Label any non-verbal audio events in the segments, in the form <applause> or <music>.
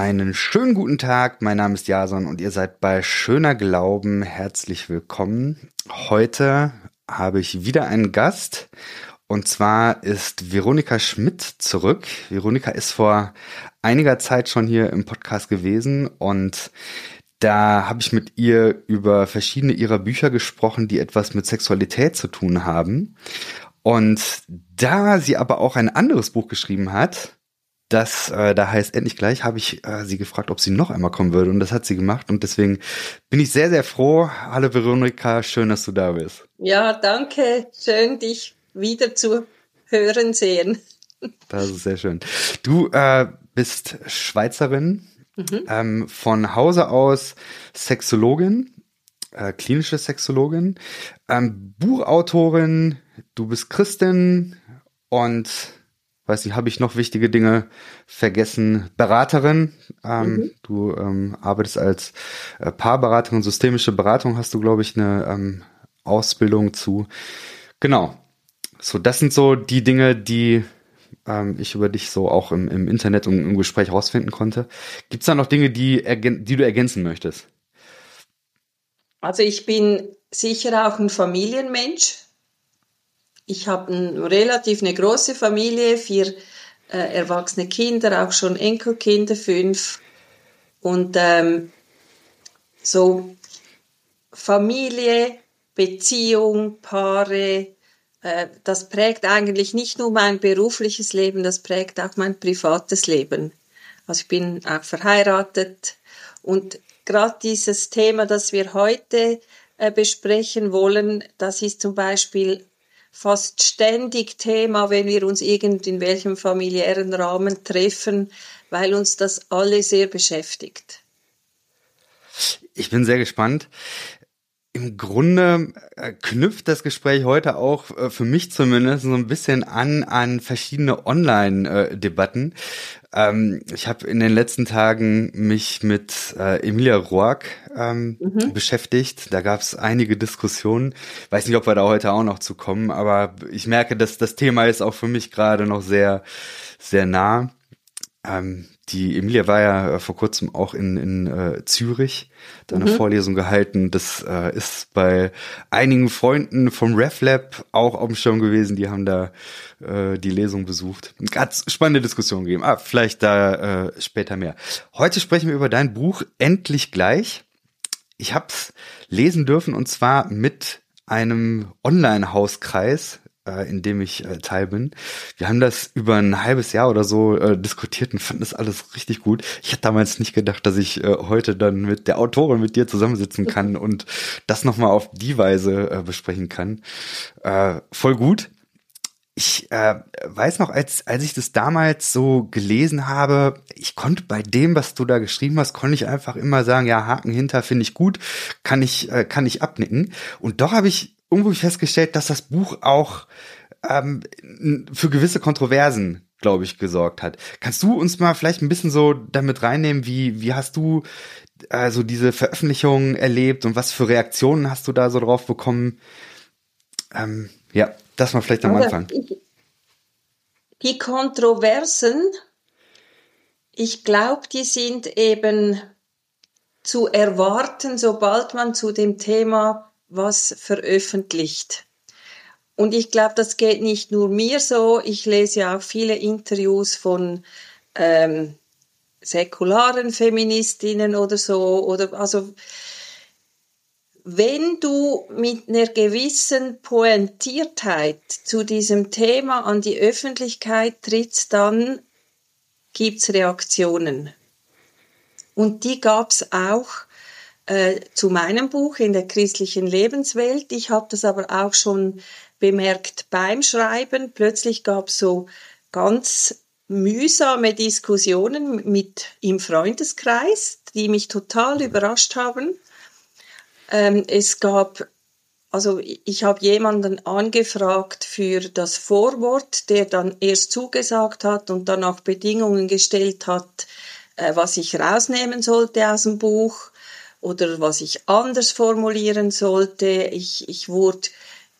Einen schönen guten Tag, mein Name ist Jason und ihr seid bei Schöner Glauben herzlich willkommen. Heute habe ich wieder einen Gast und zwar ist Veronika Schmidt zurück. Veronika ist vor einiger Zeit schon hier im Podcast gewesen und da habe ich mit ihr über verschiedene ihrer Bücher gesprochen, die etwas mit Sexualität zu tun haben. Und da sie aber auch ein anderes Buch geschrieben hat, das äh, da heißt endlich gleich, habe ich äh, sie gefragt, ob sie noch einmal kommen würde. Und das hat sie gemacht. Und deswegen bin ich sehr, sehr froh. Hallo Veronika, schön, dass du da bist. Ja, danke. Schön, dich wieder zu hören sehen. Das ist sehr schön. Du äh, bist Schweizerin, mhm. ähm, von Hause aus Sexologin, äh, klinische Sexologin, ähm, Buchautorin, du bist Christin und weiß nicht, habe ich noch wichtige Dinge vergessen? Beraterin, ähm, mhm. du ähm, arbeitest als äh, Paarberaterin, systemische Beratung hast du, glaube ich, eine ähm, Ausbildung zu. Genau. So, das sind so die Dinge, die ähm, ich über dich so auch im, im Internet und im Gespräch rausfinden konnte. Gibt es da noch Dinge, die, die du ergänzen möchtest? Also ich bin sicher auch ein Familienmensch. Ich habe ein, relativ eine große Familie, vier äh, erwachsene Kinder, auch schon Enkelkinder, fünf. Und ähm, so Familie, Beziehung, Paare, äh, das prägt eigentlich nicht nur mein berufliches Leben, das prägt auch mein privates Leben. Also ich bin auch verheiratet und gerade dieses Thema, das wir heute äh, besprechen wollen, das ist zum Beispiel fast ständig Thema, wenn wir uns irgend in welchem familiären Rahmen treffen, weil uns das alle sehr beschäftigt. Ich bin sehr gespannt. Im Grunde äh, knüpft das Gespräch heute auch äh, für mich zumindest so ein bisschen an an verschiedene Online-Debatten. Ähm, ich habe in den letzten Tagen mich mit äh, Emilia Roark ähm, mhm. beschäftigt. Da gab es einige Diskussionen. Weiß nicht, ob wir da heute auch noch zu kommen, aber ich merke, dass das Thema ist auch für mich gerade noch sehr, sehr nah. Ähm, die Emilia war ja äh, vor kurzem auch in, in äh, Zürich, da eine mhm. Vorlesung gehalten. Das äh, ist bei einigen Freunden vom RefLab auch auf dem Schirm gewesen. Die haben da äh, die Lesung besucht. Ganz spannende Diskussion gegeben. Ah, vielleicht da äh, später mehr. Heute sprechen wir über dein Buch Endlich gleich. Ich hab's lesen dürfen und zwar mit einem Online-Hauskreis äh, in dem ich äh, Teil bin. Wir haben das über ein halbes Jahr oder so äh, diskutiert und fanden das alles richtig gut. Ich hatte damals nicht gedacht, dass ich äh, heute dann mit der Autorin mit dir zusammensitzen kann <laughs> und das nochmal auf die Weise äh, besprechen kann. Äh, voll gut. Ich äh, weiß noch, als, als ich das damals so gelesen habe, ich konnte bei dem, was du da geschrieben hast, konnte ich einfach immer sagen, ja, Haken hinter finde ich gut, kann ich, äh, kann ich abnicken. Und doch habe ich irgendwo festgestellt, dass das Buch auch ähm, für gewisse Kontroversen, glaube ich, gesorgt hat. Kannst du uns mal vielleicht ein bisschen so damit reinnehmen, wie, wie hast du also diese Veröffentlichung erlebt und was für Reaktionen hast du da so drauf bekommen? Ähm, ja, das mal vielleicht am also, Anfang. Die Kontroversen, ich glaube, die sind eben zu erwarten, sobald man zu dem Thema was veröffentlicht. Und ich glaube, das geht nicht nur mir so. Ich lese ja auch viele Interviews von ähm, säkularen Feministinnen oder so. Oder also wenn du mit einer gewissen Pointiertheit zu diesem Thema an die Öffentlichkeit trittst, dann gibt's Reaktionen. Und die gab's auch äh, zu meinem Buch in der christlichen Lebenswelt. Ich habe das aber auch schon bemerkt beim Schreiben. Plötzlich gab es so ganz mühsame Diskussionen mit im Freundeskreis, die mich total überrascht haben. Ähm, es gab, also ich habe jemanden angefragt für das Vorwort, der dann erst zugesagt hat und dann auch Bedingungen gestellt hat, äh, was ich rausnehmen sollte aus dem Buch oder was ich anders formulieren sollte. Ich, ich wurde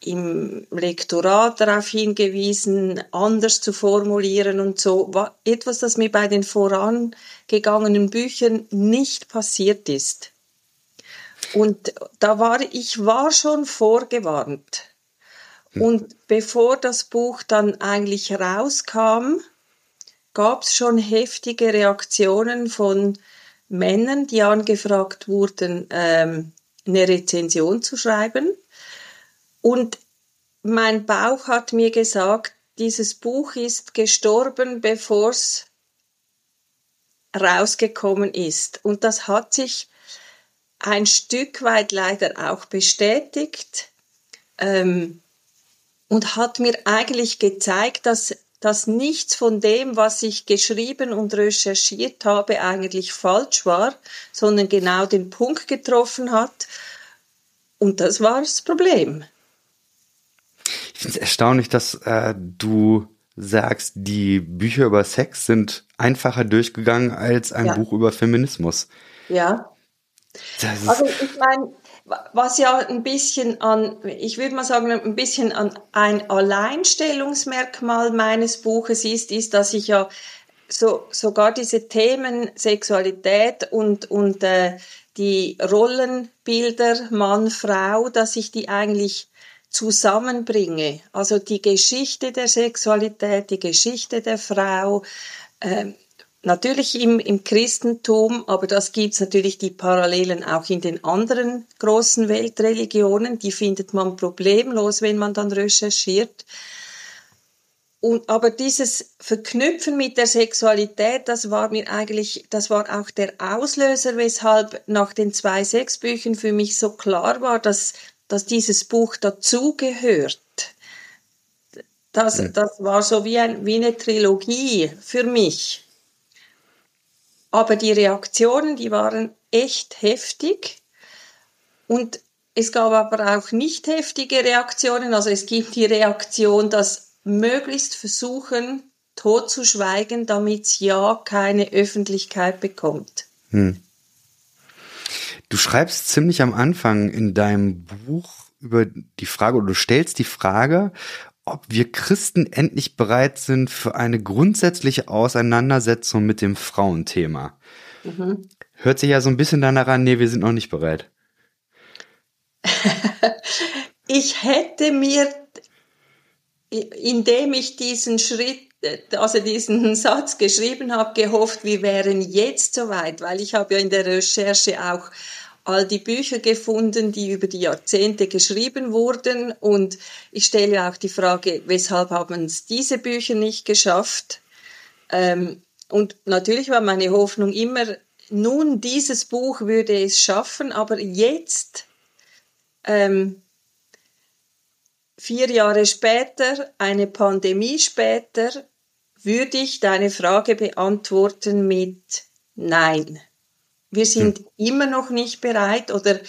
im Lektorat darauf hingewiesen, anders zu formulieren und so. War etwas, das mir bei den vorangegangenen Büchern nicht passiert ist. Und da war, ich war schon vorgewarnt. Hm. Und bevor das Buch dann eigentlich rauskam, gab es schon heftige Reaktionen von Männern, die angefragt wurden, ähm, eine Rezension zu schreiben. Und mein Bauch hat mir gesagt, dieses Buch ist gestorben, bevor es rausgekommen ist. Und das hat sich ein Stück weit leider auch bestätigt ähm, und hat mir eigentlich gezeigt, dass, dass nichts von dem, was ich geschrieben und recherchiert habe, eigentlich falsch war, sondern genau den Punkt getroffen hat. Und das war das Problem. Ich finde es erstaunlich, dass äh, du sagst, die Bücher über Sex sind einfacher durchgegangen als ein ja. Buch über Feminismus. Ja. Also ich meine, was ja ein bisschen an, ich würde mal sagen, ein bisschen an ein Alleinstellungsmerkmal meines Buches ist, ist, dass ich ja so, sogar diese Themen Sexualität und, und äh, die Rollenbilder Mann, Frau, dass ich die eigentlich zusammenbringe. Also die Geschichte der Sexualität, die Geschichte der Frau, äh, Natürlich im, im Christentum, aber das gibt's natürlich die Parallelen auch in den anderen großen Weltreligionen. Die findet man problemlos, wenn man dann recherchiert. Und, aber dieses Verknüpfen mit der Sexualität, das war mir eigentlich, das war auch der Auslöser, weshalb nach den zwei Sexbüchern für mich so klar war, dass, dass dieses Buch dazugehört. Das, das war so wie, ein, wie eine Trilogie für mich. Aber die Reaktionen, die waren echt heftig. Und es gab aber auch nicht heftige Reaktionen. Also es gibt die Reaktion, dass möglichst versuchen, tot zu schweigen, damit es ja keine Öffentlichkeit bekommt. Hm. Du schreibst ziemlich am Anfang in deinem Buch über die Frage, oder du stellst die Frage, ob wir Christen endlich bereit sind für eine grundsätzliche Auseinandersetzung mit dem Frauenthema. Mhm. Hört sich ja so ein bisschen danach an, nee, wir sind noch nicht bereit. <laughs> ich hätte mir, indem ich diesen Schritt, also diesen Satz geschrieben habe, gehofft, wir wären jetzt soweit, weil ich habe ja in der Recherche auch all die Bücher gefunden, die über die Jahrzehnte geschrieben wurden. Und ich stelle auch die Frage, weshalb haben es diese Bücher nicht geschafft? Ähm, und natürlich war meine Hoffnung immer, nun, dieses Buch würde es schaffen, aber jetzt, ähm, vier Jahre später, eine Pandemie später, würde ich deine Frage beantworten mit Nein. Wir sind hm. immer noch nicht bereit oder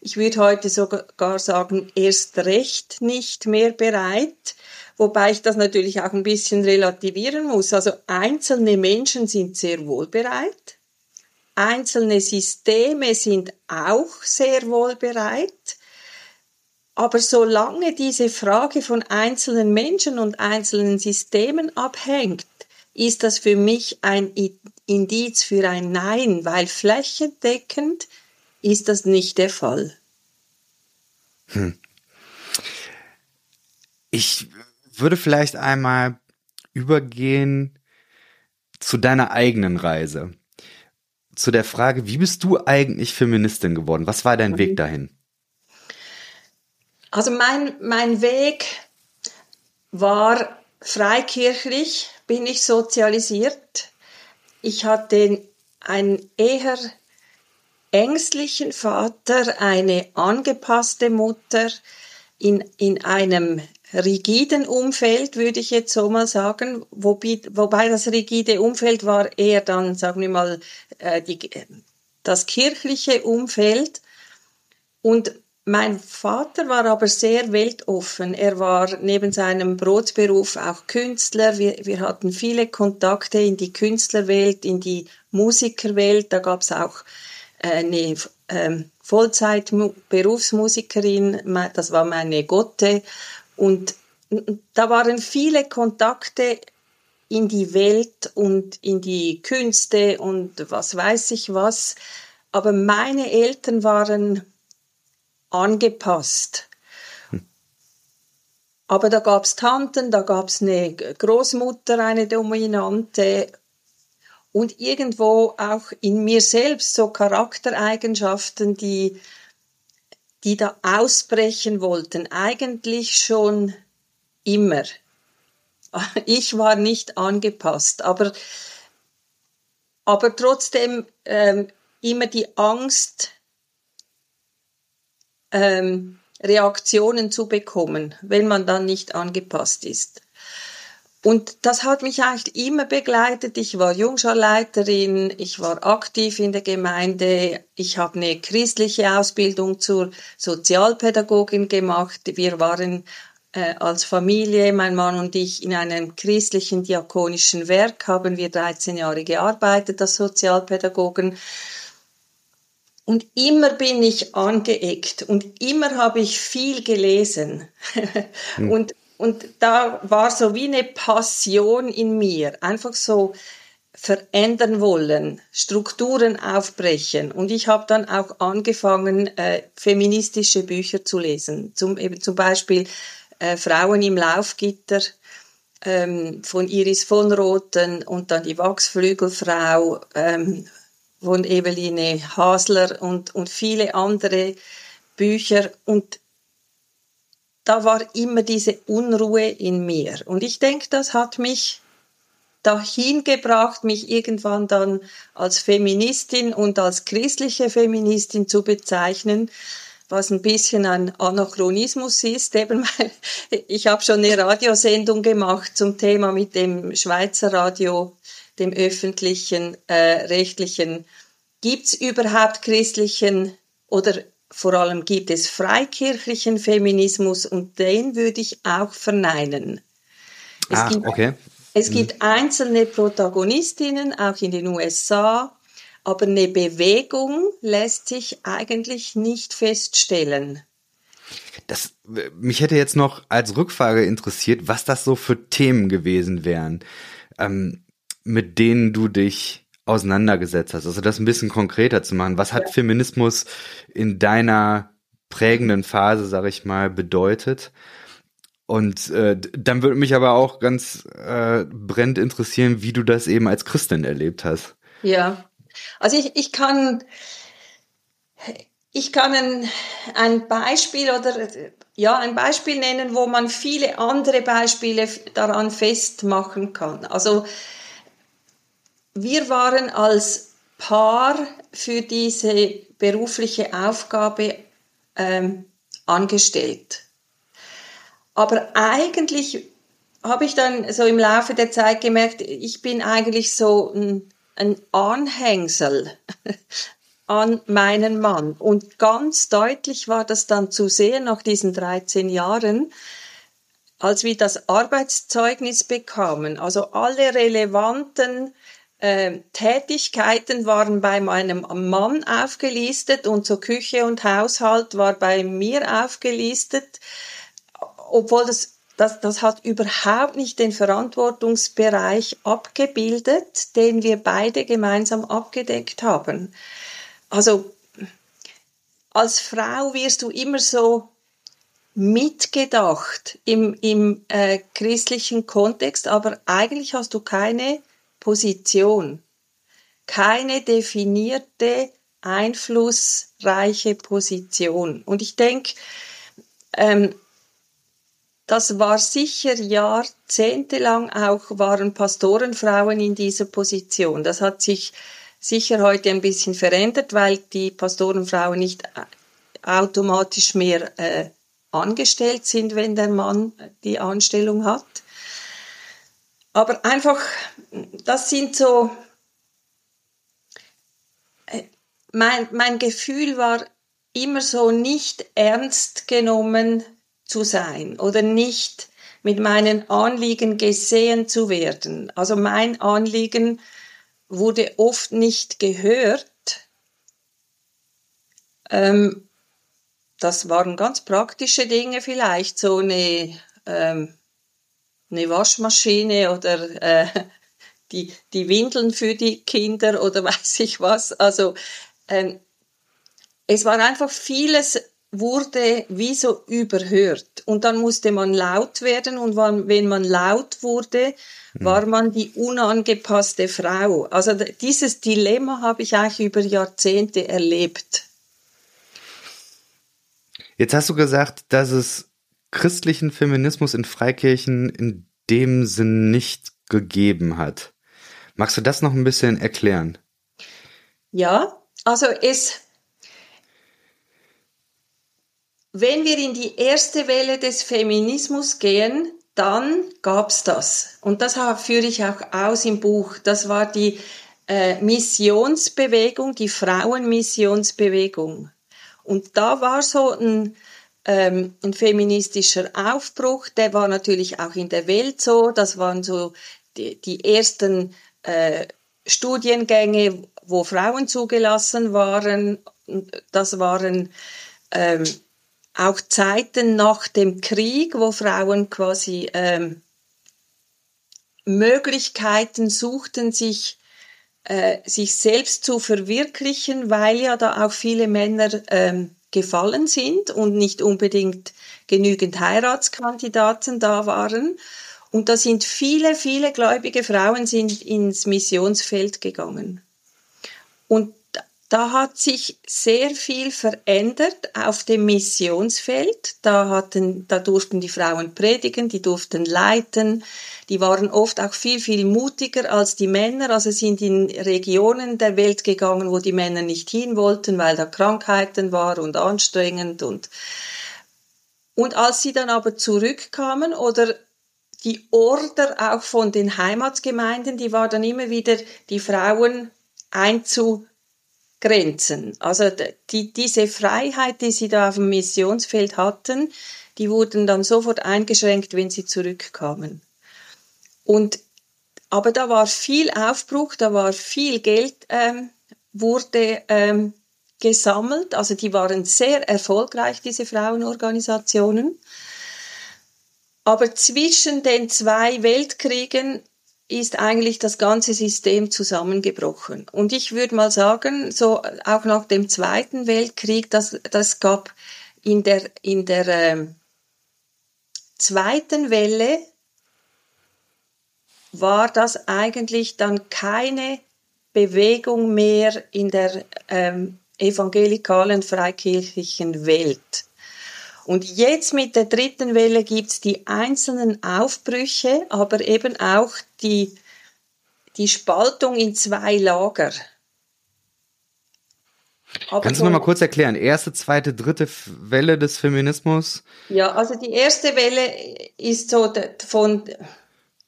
ich würde heute sogar sagen, erst recht nicht mehr bereit, wobei ich das natürlich auch ein bisschen relativieren muss. Also einzelne Menschen sind sehr wohl bereit, einzelne Systeme sind auch sehr wohl bereit, aber solange diese Frage von einzelnen Menschen und einzelnen Systemen abhängt, ist das für mich ein Indiz für ein Nein, weil flächendeckend ist das nicht der Fall. Hm. Ich würde vielleicht einmal übergehen zu deiner eigenen Reise. Zu der Frage, wie bist du eigentlich Feministin geworden? Was war dein mhm. Weg dahin? Also mein, mein Weg war freikirchlich, bin ich sozialisiert. Ich hatte einen eher ängstlichen Vater, eine angepasste Mutter in, in einem rigiden Umfeld, würde ich jetzt so mal sagen, wobei, wobei das rigide Umfeld war eher dann, sagen wir mal, äh, die, das kirchliche Umfeld. Und mein Vater war aber sehr weltoffen. Er war neben seinem Brotberuf auch Künstler. Wir, wir hatten viele Kontakte in die Künstlerwelt, in die Musikerwelt. Da gab es auch äh, eine ähm, Vollzeit-Berufsmusikerin, das war meine Gotte. Und da waren viele Kontakte in die Welt und in die Künste und was weiß ich was. Aber meine Eltern waren angepasst. Aber da gab's Tanten, da gab's eine Großmutter, eine dominante und irgendwo auch in mir selbst so Charaktereigenschaften, die, die da ausbrechen wollten, eigentlich schon immer. <laughs> Ich war nicht angepasst, aber, aber trotzdem ähm, immer die Angst, ähm, Reaktionen zu bekommen, wenn man dann nicht angepasst ist. Und das hat mich eigentlich immer begleitet. Ich war Jungscharleiterin, ich war aktiv in der Gemeinde, ich habe eine christliche Ausbildung zur Sozialpädagogin gemacht. Wir waren äh, als Familie, mein Mann und ich, in einem christlichen diakonischen Werk, haben wir 13 Jahre gearbeitet als Sozialpädagogen. Und immer bin ich angeeckt und immer habe ich viel gelesen. hm. <laughs> Und, und da war so wie eine Passion in mir, einfach so verändern wollen, Strukturen aufbrechen. Und ich habe dann auch angefangen, äh, feministische Bücher zu lesen. Zum, eben zum Beispiel äh, Frauen im Laufgitter ähm, von Iris von Roten und dann die Wachsflügelfrau ähm, von Eveline Hasler und, und viele andere Bücher und da war immer diese Unruhe in mir. Und ich denke, das hat mich dahin gebracht, mich irgendwann dann als Feministin und als christliche Feministin zu bezeichnen, was ein bisschen ein Anachronismus ist. Eben, ich habe schon eine Radiosendung gemacht zum Thema mit dem Schweizer Radio dem öffentlichen, äh, rechtlichen. Gibt es überhaupt christlichen oder vor allem gibt es freikirchlichen Feminismus und den würde ich auch verneinen. Es ah, gibt, okay. Es gibt einzelne Protagonistinnen, auch in den USA, aber eine Bewegung lässt sich eigentlich nicht feststellen. Das, mich hätte jetzt noch als Rückfrage interessiert, was das so für Themen gewesen wären. Ähm, mit denen du dich auseinandergesetzt hast. Also das ein bisschen konkreter zu machen. Was hat. Feminismus in deiner prägenden Phase, sag ich mal, bedeutet? Und äh, dann würde mich aber auch ganz äh, brennend interessieren, wie du das eben als Christin erlebt hast. Ja, also ich, ich kann ich kann ein, ein Beispiel oder ja ein Beispiel nennen, wo man viele andere Beispiele daran festmachen kann. Also wir waren als Paar für diese berufliche Aufgabe ähm, angestellt. Aber eigentlich habe ich dann so im Laufe der Zeit gemerkt, ich bin eigentlich so ein, ein Anhängsel <laughs> an meinen Mann. Und ganz deutlich war das dann zu sehen nach diesen 13 Jahren, als wir das Arbeitszeugnis bekamen. Also alle relevanten äh, Tätigkeiten waren bei meinem Mann aufgelistet und so Küche und Haushalt war bei mir aufgelistet, obwohl das, das, das hat überhaupt nicht den Verantwortungsbereich abgebildet, den wir beide gemeinsam abgedeckt haben. Also als Frau wirst du immer so mitgedacht im, im äh, christlichen Kontext, aber eigentlich hast du keine Position. Keine definierte, einflussreiche Position. Und ich denke, ähm, das war sicher jahrzehntelang auch, waren Pastorenfrauen in dieser Position. Das hat sich sicher heute ein bisschen verändert, weil die Pastorenfrauen nicht automatisch mehr äh, angestellt sind, wenn der Mann die Anstellung hat. Aber einfach, das sind so, äh, mein, mein Gefühl war immer so nicht ernst genommen zu sein oder nicht mit meinen Anliegen gesehen zu werden. Also mein Anliegen wurde oft nicht gehört, Ähm, das waren ganz praktische Dinge vielleicht, so eine, ähm, eine Waschmaschine oder äh, die, die Windeln für die Kinder oder <laughs> weiß ich was. Also ähm, es war einfach vieles wurde wie so überhört. Und dann musste man laut werden und wenn man laut wurde, hm. war man die unangepasste Frau. Also dieses Dilemma habe ich eigentlich über Jahrzehnte erlebt. Jetzt hast du gesagt, dass es christlichen Feminismus in Freikirchen in dem Sinn nicht gegeben hat. Magst du das noch ein bisschen erklären? Ja, also es Wenn wir in die erste Welle des Feminismus gehen, dann gab's das. Und das führe ich auch aus im Buch. Das war die äh, Missionsbewegung, die Frauenmissionsbewegung. Und da war so ein, ähm, ein feministischer Aufbruch, der war natürlich auch in der Welt so. Das waren so die, die ersten äh, Studiengänge, wo Frauen zugelassen waren. Das waren ähm, auch Zeiten nach dem Krieg, wo Frauen quasi ähm, Möglichkeiten suchten, sich, äh, sich selbst zu verwirklichen, weil ja da auch viele Männer ähm, gefallen sind und nicht unbedingt genügend Heiratskandidaten da waren. Und da sind viele, viele gläubige Frauen sind ins Missionsfeld gegangen. Und da hat sich sehr viel verändert auf dem Missionsfeld. Da hatten, da durften die Frauen predigen, die durften leiten. Die waren oft auch viel, viel mutiger als die Männer. Also sind in Regionen der Welt gegangen, wo die Männer nicht hin wollten, weil da Krankheiten war und anstrengend und, und als sie dann aber zurückkamen oder die Order auch von den Heimatsgemeinden, die war dann immer wieder, die Frauen einzu Grenzen. Also die, diese Freiheit, die sie da auf dem Missionsfeld hatten, die wurden dann sofort eingeschränkt, wenn sie zurückkamen. Und aber da war viel Aufbruch, da war viel Geld ähm, wurde ähm, gesammelt. Also die waren sehr erfolgreich, diese Frauenorganisationen. Aber zwischen den zwei Weltkriegen ist eigentlich das ganze System zusammengebrochen. Und ich würde mal sagen, so auch nach dem Zweiten Weltkrieg, das, das gab in der, in der äh, zweiten Welle war das eigentlich dann keine Bewegung mehr in der ähm, evangelikalen freikirchlichen Welt. Und jetzt mit der dritten Welle gibt's die einzelnen Aufbrüche, aber eben auch die, die Spaltung in zwei Lager. Aber Kannst du noch mal kurz erklären? Erste, zweite, dritte Welle des Feminismus? Ja, also die erste Welle ist so von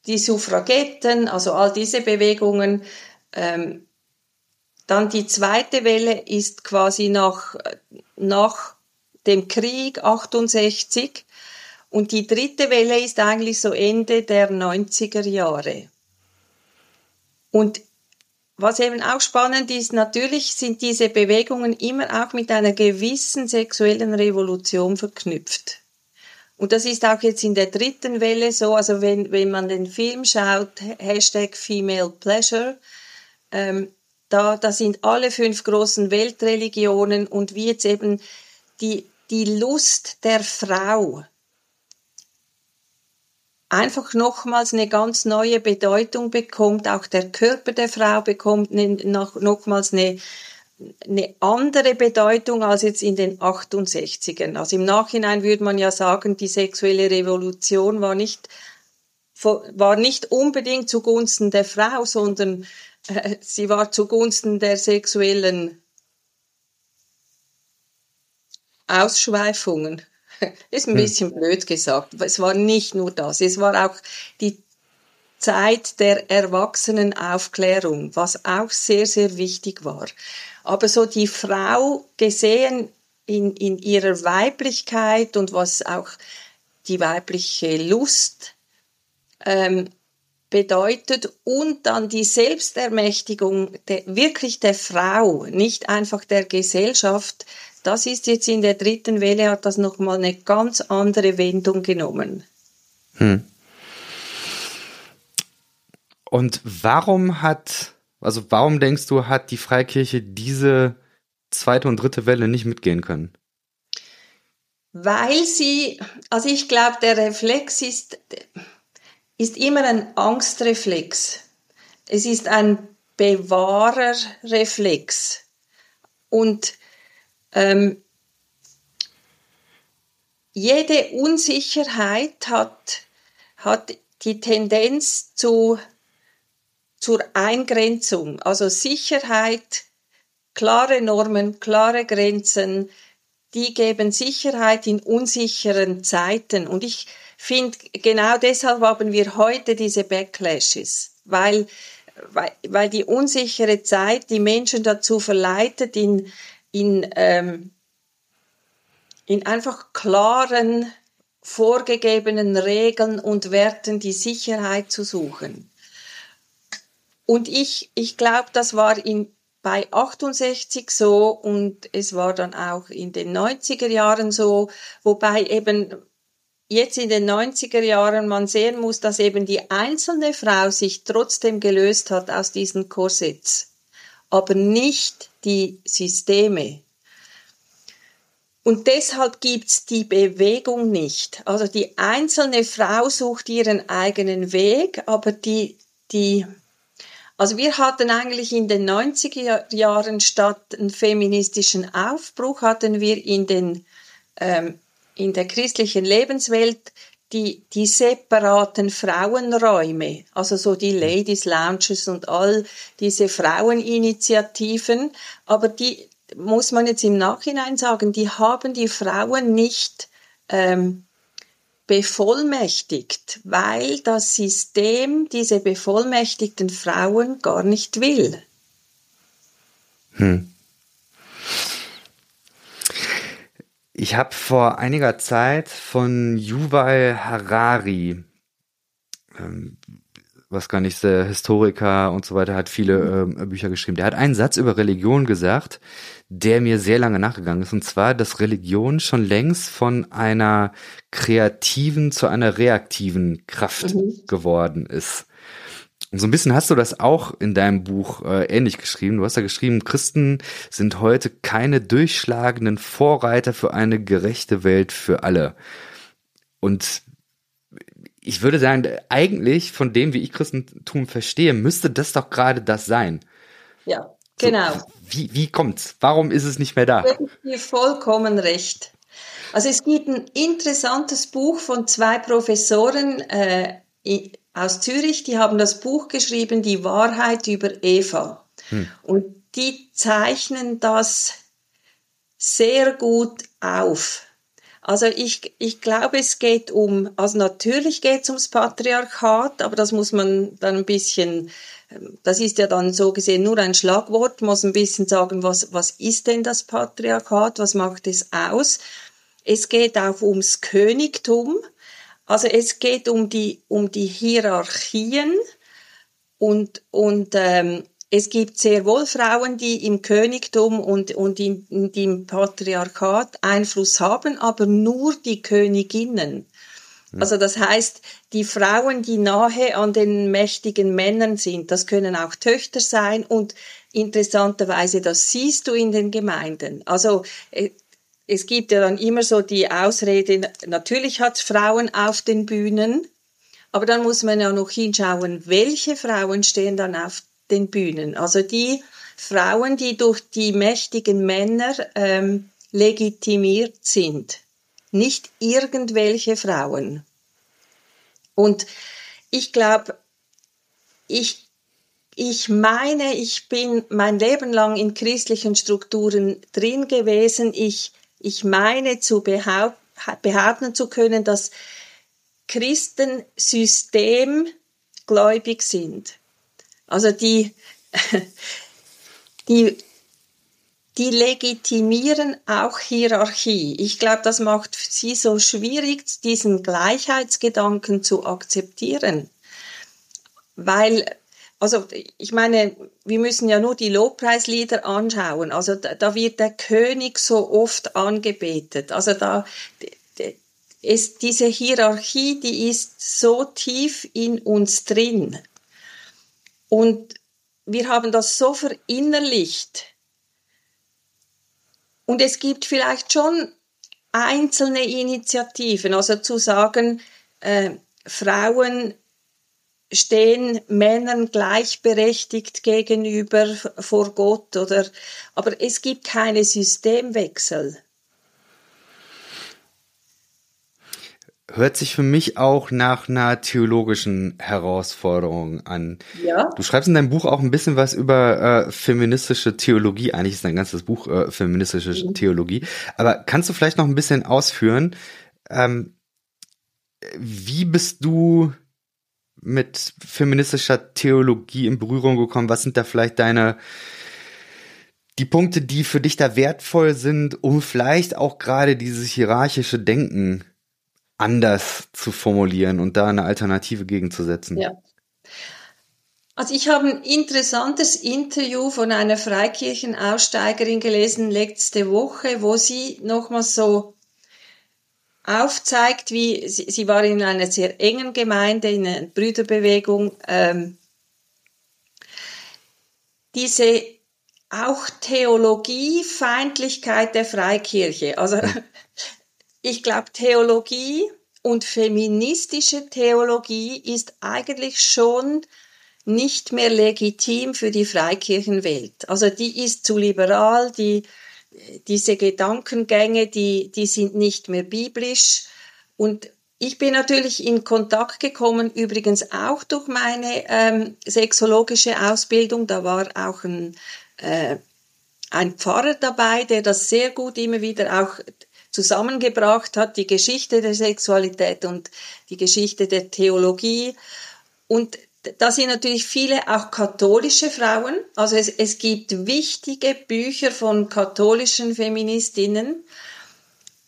die Suffragetten, also all diese Bewegungen. Ähm, dann die zweite Welle ist quasi nach, nach dem Krieg 68 und die dritte Welle ist eigentlich so Ende der 90er Jahre. Und was eben auch spannend ist, natürlich sind diese Bewegungen immer auch mit einer gewissen sexuellen Revolution verknüpft. Und das ist auch jetzt in der dritten Welle so, also wenn, wenn man den Film schaut, Hashtag Female Pleasure, ähm, da, da sind alle fünf großen Weltreligionen und wie jetzt eben die die Lust der Frau einfach nochmals eine ganz neue Bedeutung bekommt, auch der Körper der Frau bekommt noch, nochmals eine, eine andere Bedeutung als jetzt in den 68ern. Also im Nachhinein würde man ja sagen, die sexuelle Revolution war nicht, war nicht unbedingt zugunsten der Frau, sondern äh, sie war zugunsten der sexuellen Ausschweifungen. <laughs> Ist ein hm. bisschen blöd gesagt. Es war nicht nur das. Es war auch die Zeit der Erwachsenenaufklärung, was auch sehr, sehr wichtig war. Aber so die Frau gesehen in, in ihrer Weiblichkeit und was auch die weibliche Lust ähm, bedeutet und dann die Selbstermächtigung der, wirklich der Frau, nicht einfach der Gesellschaft, das ist jetzt in der dritten Welle, hat das nochmal eine ganz andere Wendung genommen. Hm. Und warum hat, also warum denkst du, hat die Freikirche diese zweite und dritte Welle nicht mitgehen können? Weil sie, also ich glaube, der Reflex ist, ist immer ein Angstreflex. Es ist ein Bewahrerreflex. Und ähm, jede Unsicherheit hat, hat die Tendenz zu, zur Eingrenzung. Also Sicherheit, klare Normen, klare Grenzen, die geben Sicherheit in unsicheren Zeiten. Und ich finde, genau deshalb haben wir heute diese Backlashes, weil, weil, weil die unsichere Zeit die Menschen dazu verleitet, in, in, ähm, in einfach klaren, vorgegebenen Regeln und Werten die Sicherheit zu suchen. Und ich, ich glaube, das war in, bei 68 so und es war dann auch in den 90er Jahren so, wobei eben jetzt in den 90er Jahren man sehen muss, dass eben die einzelne Frau sich trotzdem gelöst hat aus diesen Korsetts, aber nicht die Systeme. Und deshalb gibt's die Bewegung nicht. Also die einzelne Frau sucht ihren eigenen Weg, aber die, die also wir hatten eigentlich in den 90er Jahren statt einen feministischen Aufbruch, hatten wir in den, ähm, in der christlichen Lebenswelt die, die separaten Frauenräume, also so die Ladies Lounges und all diese Fraueninitiativen, aber die muss man jetzt im Nachhinein sagen, die haben die Frauen nicht ähm, bevollmächtigt, weil das System diese bevollmächtigten Frauen gar nicht will. Hm. Ich habe vor einiger Zeit von Yuval Harari, ähm, was gar nicht, der Historiker und so weiter, hat viele ähm, Bücher geschrieben. Der hat einen Satz über Religion gesagt, der mir sehr lange nachgegangen ist. Und zwar, dass Religion schon längst von einer kreativen zu einer reaktiven Kraft mhm. geworden ist. Und so ein bisschen hast du das auch in deinem Buch äh, ähnlich geschrieben. Du hast ja geschrieben, Christen sind heute keine durchschlagenden Vorreiter für eine gerechte Welt für alle. Und ich würde sagen, eigentlich von dem, wie ich Christentum verstehe, müsste das doch gerade das sein. Ja, genau. So, wie, wie kommt's? Warum ist es nicht mehr da? Ich dir vollkommen recht. Also es gibt ein interessantes Buch von zwei Professoren äh, aus Zürich, die haben das Buch geschrieben, Die Wahrheit über Eva. Hm. Und die zeichnen das sehr gut auf. Also ich, ich glaube, es geht um, also natürlich geht es ums Patriarchat, aber das muss man dann ein bisschen das ist ja dann so gesehen nur ein Schlagwort, muss ein bisschen sagen, was, was ist denn das Patriarchat, was macht es aus? Es geht auch ums Königtum, also es geht um die, um die Hierarchien und, und ähm, es gibt sehr wohl Frauen, die im Königtum und, und im, im Patriarchat Einfluss haben, aber nur die Königinnen. Also das heißt, die Frauen, die nahe an den mächtigen Männern sind, das können auch Töchter sein und interessanterweise, das siehst du in den Gemeinden. Also äh, es gibt ja dann immer so die Ausrede, natürlich hat Frauen auf den Bühnen, aber dann muss man ja noch hinschauen, welche Frauen stehen dann auf den Bühnen. Also die Frauen, die durch die mächtigen Männer ähm, legitimiert sind nicht irgendwelche Frauen. Und ich glaube, ich, ich meine, ich bin mein Leben lang in christlichen Strukturen drin gewesen. Ich, ich meine zu behaupt, behaupten zu können, dass Christen systemgläubig sind. Also die, <laughs> die die legitimieren auch Hierarchie. Ich glaube, das macht sie so schwierig, diesen Gleichheitsgedanken zu akzeptieren. Weil, also ich meine, wir müssen ja nur die Lobpreislieder anschauen. Also da, da wird der König so oft angebetet. Also da ist diese Hierarchie, die ist so tief in uns drin. Und wir haben das so verinnerlicht. Und es gibt vielleicht schon einzelne Initiativen, also zu sagen, äh, Frauen stehen Männern gleichberechtigt gegenüber vor Gott oder aber es gibt keine Systemwechsel. Hört sich für mich auch nach einer theologischen Herausforderung an. Ja. Du schreibst in deinem Buch auch ein bisschen was über äh, feministische Theologie. Eigentlich ist dein ganzes Buch äh, feministische mhm. Theologie. Aber kannst du vielleicht noch ein bisschen ausführen, ähm, wie bist du mit feministischer Theologie in Berührung gekommen? Was sind da vielleicht deine die Punkte, die für dich da wertvoll sind, um vielleicht auch gerade dieses hierarchische Denken anders zu formulieren und da eine Alternative gegenzusetzen? Ja. Also ich habe ein interessantes Interview von einer Freikirchenaussteigerin gelesen letzte Woche, wo sie nochmal so aufzeigt, wie sie, sie war in einer sehr engen Gemeinde, in einer Brüderbewegung, ähm, diese auch Theologiefeindlichkeit der Freikirche. Also <laughs> ich glaube, Theologie und feministische Theologie ist eigentlich schon nicht mehr legitim für die Freikirchenwelt. Also die ist zu liberal, die diese Gedankengänge, die, die sind nicht mehr biblisch. Und ich bin natürlich in Kontakt gekommen, übrigens auch durch meine ähm, sexologische Ausbildung. Da war auch ein, äh, ein Pfarrer dabei, der das sehr gut immer wieder auch zusammengebracht hat, die Geschichte der Sexualität und die Geschichte der Theologie. Und da sind natürlich viele auch katholische Frauen. Also es, es gibt wichtige Bücher von katholischen Feministinnen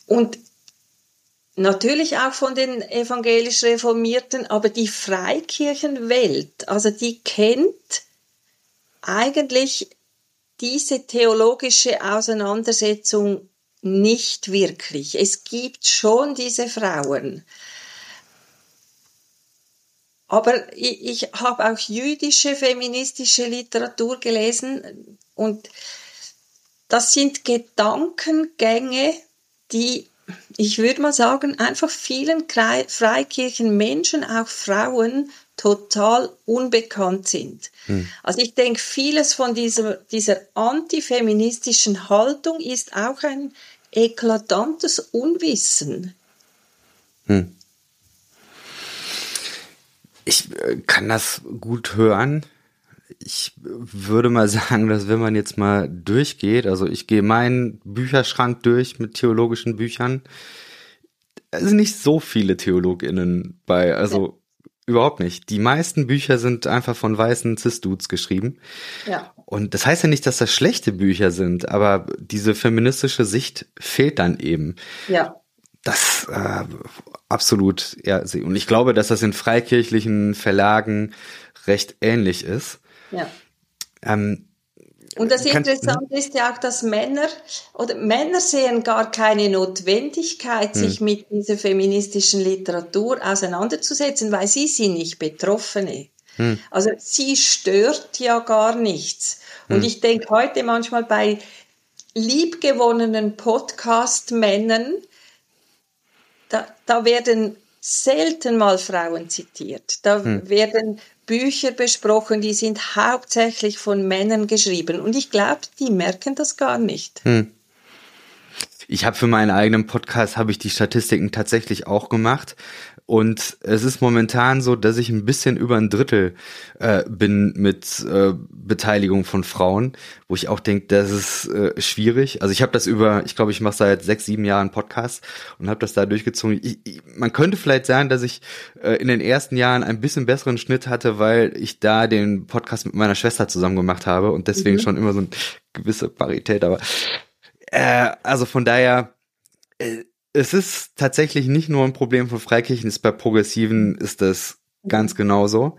und natürlich auch von den evangelisch Reformierten, aber die Freikirchenwelt, also die kennt eigentlich diese theologische Auseinandersetzung nicht wirklich. Es gibt schon diese Frauen. Aber ich, ich habe auch jüdische feministische Literatur gelesen und das sind Gedankengänge, die, ich würde mal sagen, einfach vielen Freikirchenmenschen, auch Frauen, total unbekannt sind. Hm. Also ich denke, vieles von dieser, dieser antifeministischen Haltung ist auch ein eklatantes Unwissen. Hm. Ich äh, kann das gut hören. Ich würde mal sagen, dass wenn man jetzt mal durchgeht, also ich gehe meinen Bücherschrank durch mit theologischen Büchern, es sind nicht so viele TheologInnen bei, also ja. überhaupt nicht. Die meisten Bücher sind einfach von weißen Cis-Dudes geschrieben. Ja. Und das heißt ja nicht, dass das schlechte Bücher sind, aber diese feministische Sicht fehlt dann eben. Ja. Das äh, absolut, ja. Und ich glaube, dass das in freikirchlichen Verlagen recht ähnlich ist. Ja. Ähm, und das Interessante ist ja auch, dass Männer oder Männer sehen gar keine Notwendigkeit, hm. sich mit dieser feministischen Literatur auseinanderzusetzen, weil sie sind nicht Betroffene. Hm. Also sie stört ja gar nichts. Und hm. ich denke heute manchmal bei liebgewonnenen Podcast-Männern, da, da werden selten mal Frauen zitiert. Da hm. werden Bücher besprochen, die sind hauptsächlich von Männern geschrieben. Und ich glaube, die merken das gar nicht. Hm. Ich habe für meinen eigenen Podcast habe ich die Statistiken tatsächlich auch gemacht und es ist momentan so, dass ich ein bisschen über ein Drittel äh, bin mit äh, Beteiligung von Frauen, wo ich auch denke, das ist äh, schwierig. Also ich habe das über, ich glaube, ich mache seit sechs, sieben Jahren Podcast und habe das da durchgezogen. Ich, ich, man könnte vielleicht sagen, dass ich äh, in den ersten Jahren ein bisschen besseren Schnitt hatte, weil ich da den Podcast mit meiner Schwester zusammen gemacht habe und deswegen mhm. schon immer so eine gewisse Parität. Aber äh, also von daher äh, es ist tatsächlich nicht nur ein Problem von Freikirchen, ist bei Progressiven ist das ganz genauso.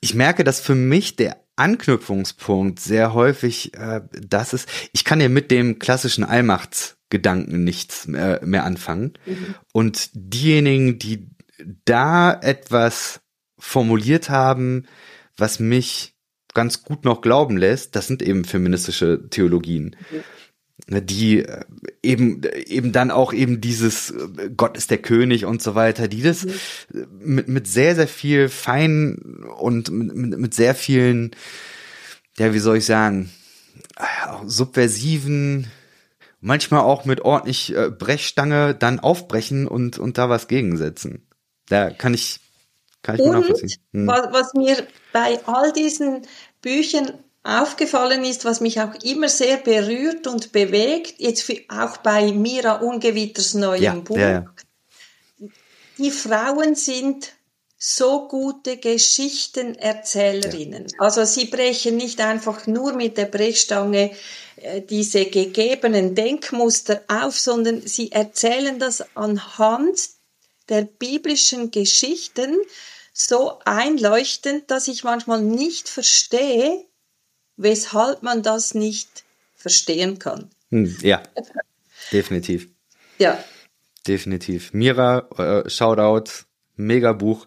ich merke, dass für mich der Anknüpfungspunkt sehr häufig äh, das ist, ich kann ja mit dem klassischen Allmachtsgedanken nichts mehr, mehr anfangen. Mhm. Und diejenigen, die da etwas formuliert haben, was mich ganz gut noch glauben lässt, das sind eben feministische Theologien. Mhm die äh, eben eben dann auch eben dieses äh, Gott ist der König und so weiter, die das mhm. mit mit sehr sehr viel fein und mit, mit sehr vielen ja, wie soll ich sagen, subversiven manchmal auch mit ordentlich äh, Brechstange dann aufbrechen und und da was gegensetzen. Da kann ich kann ich und, nachvollziehen. Hm. Was, was mir bei all diesen Büchern aufgefallen ist, was mich auch immer sehr berührt und bewegt, jetzt auch bei Mira Ungewitters neuem ja, Buch. Ja, ja. Die Frauen sind so gute Geschichtenerzählerinnen. Also sie brechen nicht einfach nur mit der Brechstange äh, diese gegebenen Denkmuster auf, sondern sie erzählen das anhand der biblischen Geschichten so einleuchtend, dass ich manchmal nicht verstehe, weshalb man das nicht verstehen kann. Hm, ja, <laughs> definitiv. Ja. Definitiv. Mira, äh, Shoutout, mega Buch.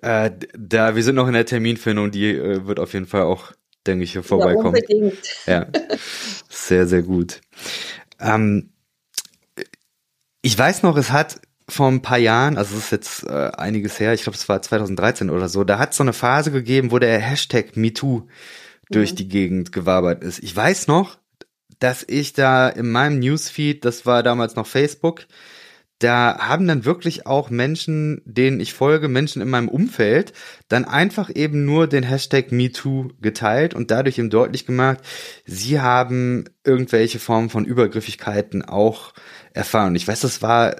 Äh, da, wir sind noch in der Terminfindung, die äh, wird auf jeden Fall auch, denke ich, hier vorbeikommen. Ja, unbedingt. Ja, sehr, sehr gut. Ähm, ich weiß noch, es hat vor ein paar Jahren, also es ist jetzt äh, einiges her, ich glaube es war 2013 oder so, da hat es so eine Phase gegeben, wo der Hashtag MeToo durch mhm. die Gegend gewabert ist. Ich weiß noch, dass ich da in meinem Newsfeed, das war damals noch Facebook, da haben dann wirklich auch Menschen, denen ich folge, Menschen in meinem Umfeld, dann einfach eben nur den Hashtag MeToo geteilt und dadurch eben deutlich gemacht, sie haben irgendwelche Formen von Übergriffigkeiten auch erfahren. ich weiß, das war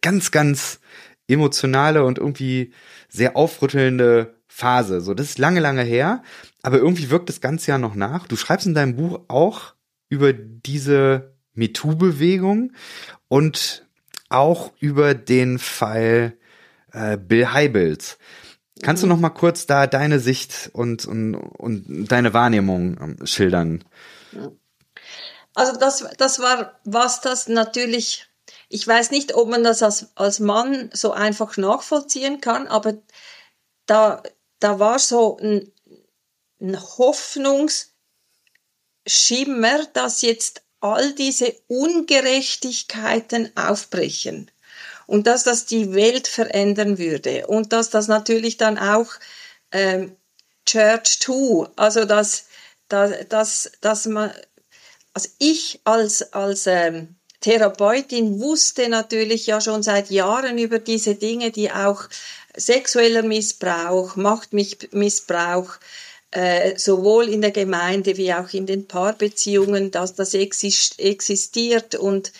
ganz, ganz emotionale und irgendwie sehr aufrüttelnde Phase. So, das ist lange, lange her, aber irgendwie wirkt das Ganze ja noch nach. Du schreibst in deinem Buch auch über diese MeToo-Bewegung und auch über den Fall äh, Bill Heibels. Kannst du noch mal kurz da deine Sicht und, und, und deine Wahrnehmung ähm, schildern? Also das, das war was das natürlich, ich weiß nicht, ob man das als, als Mann so einfach nachvollziehen kann, aber da, da war so ein, ein Hoffnungsschimmer, dass jetzt all diese Ungerechtigkeiten aufbrechen und dass das die Welt verändern würde und dass das natürlich dann auch ähm, Church too, also dass, dass, dass, dass man, also ich als, als ähm, Therapeutin wusste natürlich ja schon seit Jahren über diese Dinge, die auch sexueller Missbrauch, Machtmissbrauch, äh, sowohl in der Gemeinde wie auch in den Paarbeziehungen, dass das existiert und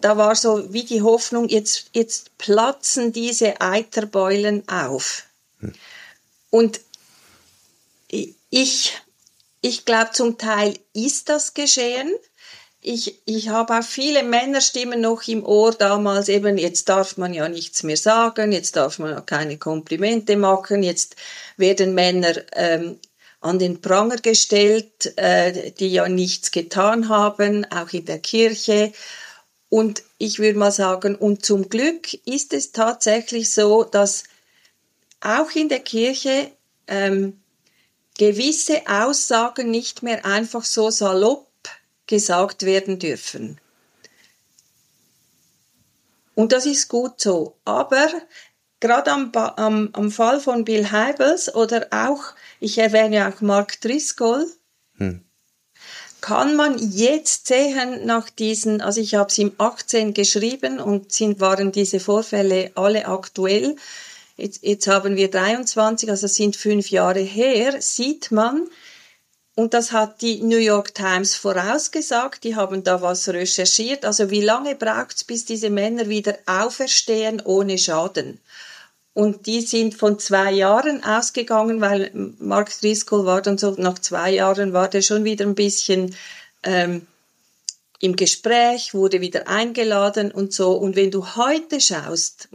da war so wie die Hoffnung, jetzt, jetzt platzen diese Eiterbeulen auf. Hm. Und ich, ich glaube, zum Teil ist das geschehen ich, ich habe auch viele Männerstimmen noch im Ohr damals eben, jetzt darf man ja nichts mehr sagen, jetzt darf man auch keine Komplimente machen, jetzt werden Männer ähm, an den Pranger gestellt, äh, die ja nichts getan haben, auch in der Kirche. Und ich würde mal sagen, und zum Glück ist es tatsächlich so, dass auch in der Kirche ähm, gewisse Aussagen nicht mehr einfach so salopp gesagt werden dürfen. Und das ist gut so. Aber gerade am, am, am Fall von Bill Heibels oder auch, ich erwähne auch Mark Driscoll, hm. kann man jetzt sehen nach diesen, also ich habe es im 18 geschrieben und sind, waren diese Vorfälle alle aktuell. Jetzt, jetzt haben wir 23, also sind fünf Jahre her, sieht man, und das hat die New York Times vorausgesagt. Die haben da was recherchiert. Also wie lange braucht es, bis diese Männer wieder auferstehen ohne Schaden? Und die sind von zwei Jahren ausgegangen, weil Mark Driscoll war dann so, nach zwei Jahren war der schon wieder ein bisschen ähm, im Gespräch, wurde wieder eingeladen und so. Und wenn du heute schaust,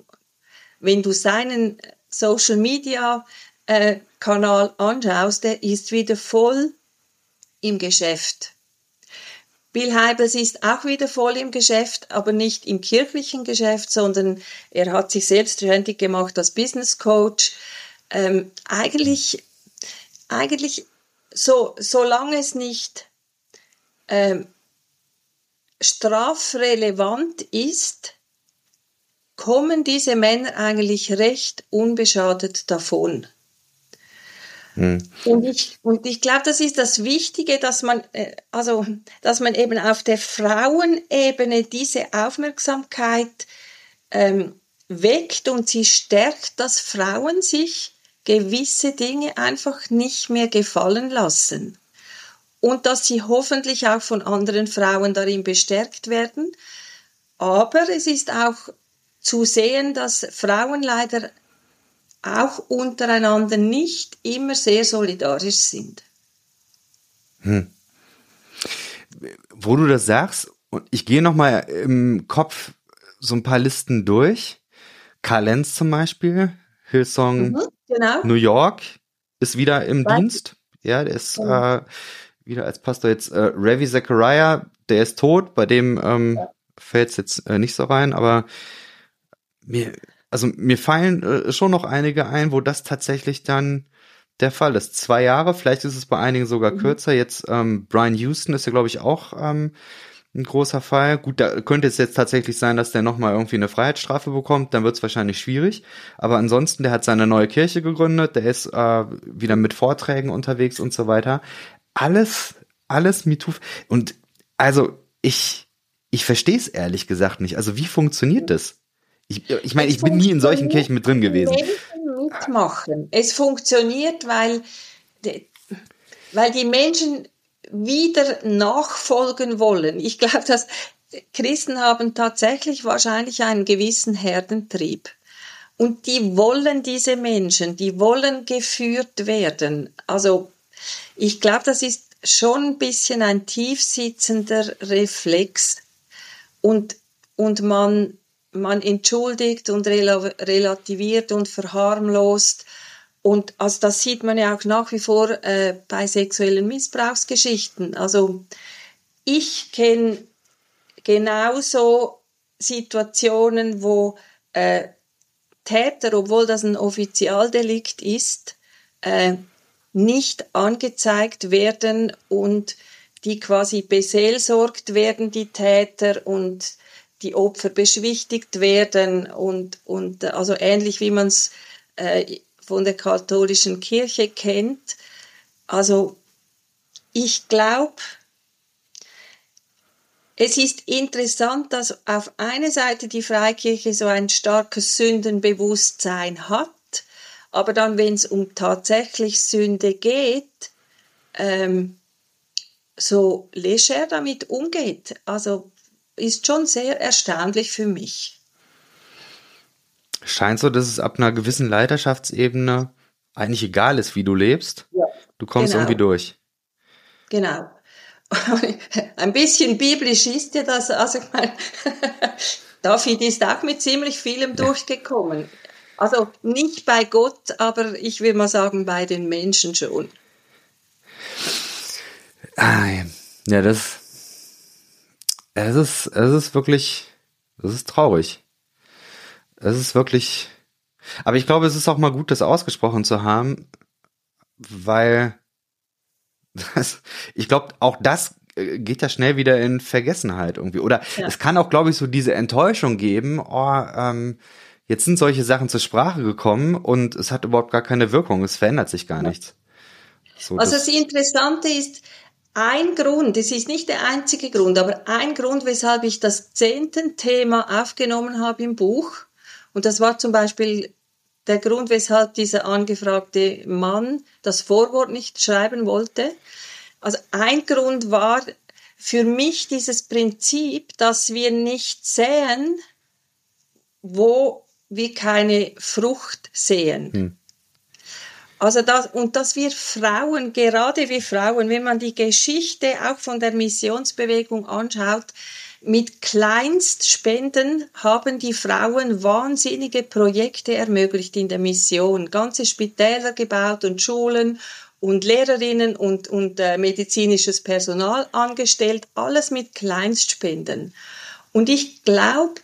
wenn du seinen Social Media äh, Kanal anschaust, der ist wieder voll im Geschäft. Bill Heibels ist auch wieder voll im Geschäft, aber nicht im kirchlichen Geschäft, sondern er hat sich selbstständig gemacht als Business Coach. Ähm, eigentlich, eigentlich, so, solange es nicht ähm, strafrelevant ist, kommen diese Männer eigentlich recht unbeschadet davon. Hm. Und ich, und ich glaube, das ist das Wichtige, dass man, äh, also, dass man eben auf der Frauenebene diese Aufmerksamkeit ähm, weckt und sie stärkt, dass Frauen sich gewisse Dinge einfach nicht mehr gefallen lassen. Und dass sie hoffentlich auch von anderen Frauen darin bestärkt werden. Aber es ist auch zu sehen, dass Frauen leider auch untereinander nicht immer sehr solidarisch sind. Hm. Wo du das sagst, und ich gehe nochmal im Kopf so ein paar Listen durch. Karl Lenz zum Beispiel, Hillsong mhm, genau. New York, ist wieder im Weiß. Dienst. Ja, der ist mhm. äh, wieder als Pastor jetzt. Äh, Ravi Zachariah, der ist tot, bei dem ähm, fällt es jetzt äh, nicht so rein, aber mir, also mir fallen äh, schon noch einige ein, wo das tatsächlich dann der Fall ist. Zwei Jahre, vielleicht ist es bei einigen sogar mhm. kürzer. Jetzt ähm, Brian Houston ist ja, glaube ich, auch ähm, ein großer Fall. Gut, da könnte es jetzt tatsächlich sein, dass der nochmal irgendwie eine Freiheitsstrafe bekommt, dann wird es wahrscheinlich schwierig. Aber ansonsten, der hat seine neue Kirche gegründet, der ist äh, wieder mit Vorträgen unterwegs und so weiter. Alles, alles MeToo. Und also ich, ich verstehe es ehrlich gesagt nicht. Also wie funktioniert das? Ich, ich meine, ich bin nie in solchen Kirchen mit drin gewesen. Menschen mitmachen. Es funktioniert, weil, weil die Menschen wieder nachfolgen wollen. Ich glaube, dass Christen haben tatsächlich wahrscheinlich einen gewissen Herdentrieb. Und die wollen diese Menschen, die wollen geführt werden. Also ich glaube, das ist schon ein bisschen ein tiefsitzender Reflex. Und, und man man entschuldigt und relativiert und verharmlost. Und also das sieht man ja auch nach wie vor äh, bei sexuellen Missbrauchsgeschichten. Also ich kenne genauso Situationen, wo äh, Täter, obwohl das ein Offizialdelikt ist, äh, nicht angezeigt werden und die quasi beseelsorgt werden, die Täter, und die Opfer beschwichtigt werden und, und also ähnlich wie man es äh, von der katholischen Kirche kennt. Also ich glaube, es ist interessant, dass auf einer Seite die Freikirche so ein starkes Sündenbewusstsein hat, aber dann, wenn es um tatsächlich Sünde geht, ähm, so leger damit umgeht. Also ist schon sehr erstaunlich für mich. Scheint so, dass es ab einer gewissen Leiterschaftsebene eigentlich egal ist, wie du lebst. Ja, du kommst genau. irgendwie durch. Genau. <laughs> Ein bisschen biblisch ist ja das. Also ich meine, <laughs> David ist auch mit ziemlich vielem durchgekommen. Also nicht bei Gott, aber ich will mal sagen, bei den Menschen schon. Ah, ja, das es ist, es ist wirklich, es ist traurig. Es ist wirklich, aber ich glaube, es ist auch mal gut, das ausgesprochen zu haben, weil das, ich glaube, auch das äh, geht ja schnell wieder in Vergessenheit irgendwie. Oder ja. es kann auch, glaube ich, so diese Enttäuschung geben, oh, ähm, jetzt sind solche Sachen zur Sprache gekommen und es hat überhaupt gar keine Wirkung, es verändert sich gar ja. nichts. So, also das Interessante ist, ein Grund, es ist nicht der einzige Grund, aber ein Grund, weshalb ich das zehnten Thema aufgenommen habe im Buch, und das war zum Beispiel der Grund, weshalb dieser angefragte Mann das Vorwort nicht schreiben wollte. Also ein Grund war für mich dieses Prinzip, dass wir nicht sehen, wo wir keine Frucht sehen. Hm. Also das, und dass wir Frauen, gerade wir Frauen, wenn man die Geschichte auch von der Missionsbewegung anschaut, mit Kleinstspenden haben die Frauen wahnsinnige Projekte ermöglicht in der Mission. Ganze Spitäler gebaut und Schulen und Lehrerinnen und, und äh, medizinisches Personal angestellt, alles mit Kleinstspenden. Und ich glaube,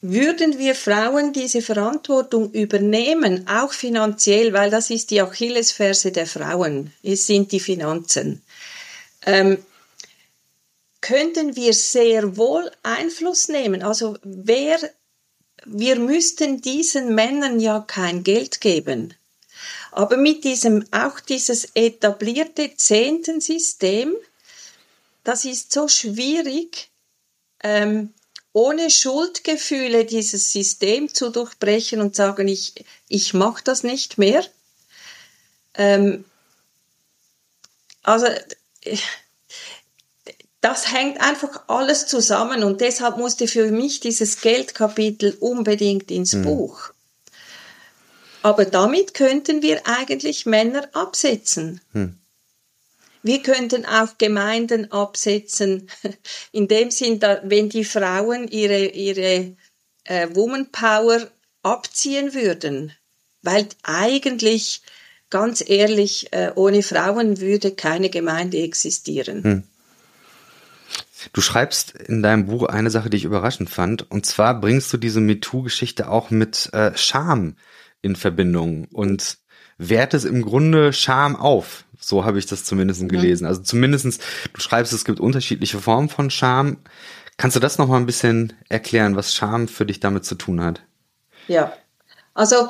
würden wir Frauen diese Verantwortung übernehmen, auch finanziell, weil das ist die Achillesferse der Frauen, es sind die Finanzen, ähm, könnten wir sehr wohl Einfluss nehmen. Also wer, wir müssten diesen Männern ja kein Geld geben. Aber mit diesem, auch dieses etablierte Zehntensystem, das ist so schwierig, ähm, ohne Schuldgefühle dieses System zu durchbrechen und sagen, ich, ich mache das nicht mehr. Ähm, also, das hängt einfach alles zusammen und deshalb musste für mich dieses Geldkapitel unbedingt ins mhm. Buch. Aber damit könnten wir eigentlich Männer absetzen. Mhm. Wir könnten auch Gemeinden absetzen, <laughs> in dem Sinn, wenn die Frauen ihre, ihre äh, Woman Power abziehen würden. Weil eigentlich, ganz ehrlich, äh, ohne Frauen würde keine Gemeinde existieren. Hm. Du schreibst in deinem Buch eine Sache, die ich überraschend fand. Und zwar bringst du diese MeToo-Geschichte auch mit äh, Scham in Verbindung und wertest im Grunde Scham auf. So habe ich das zumindest mhm. gelesen. Also zumindestens, du schreibst, es gibt unterschiedliche Formen von Scham. Kannst du das noch mal ein bisschen erklären, was Scham für dich damit zu tun hat? Ja, also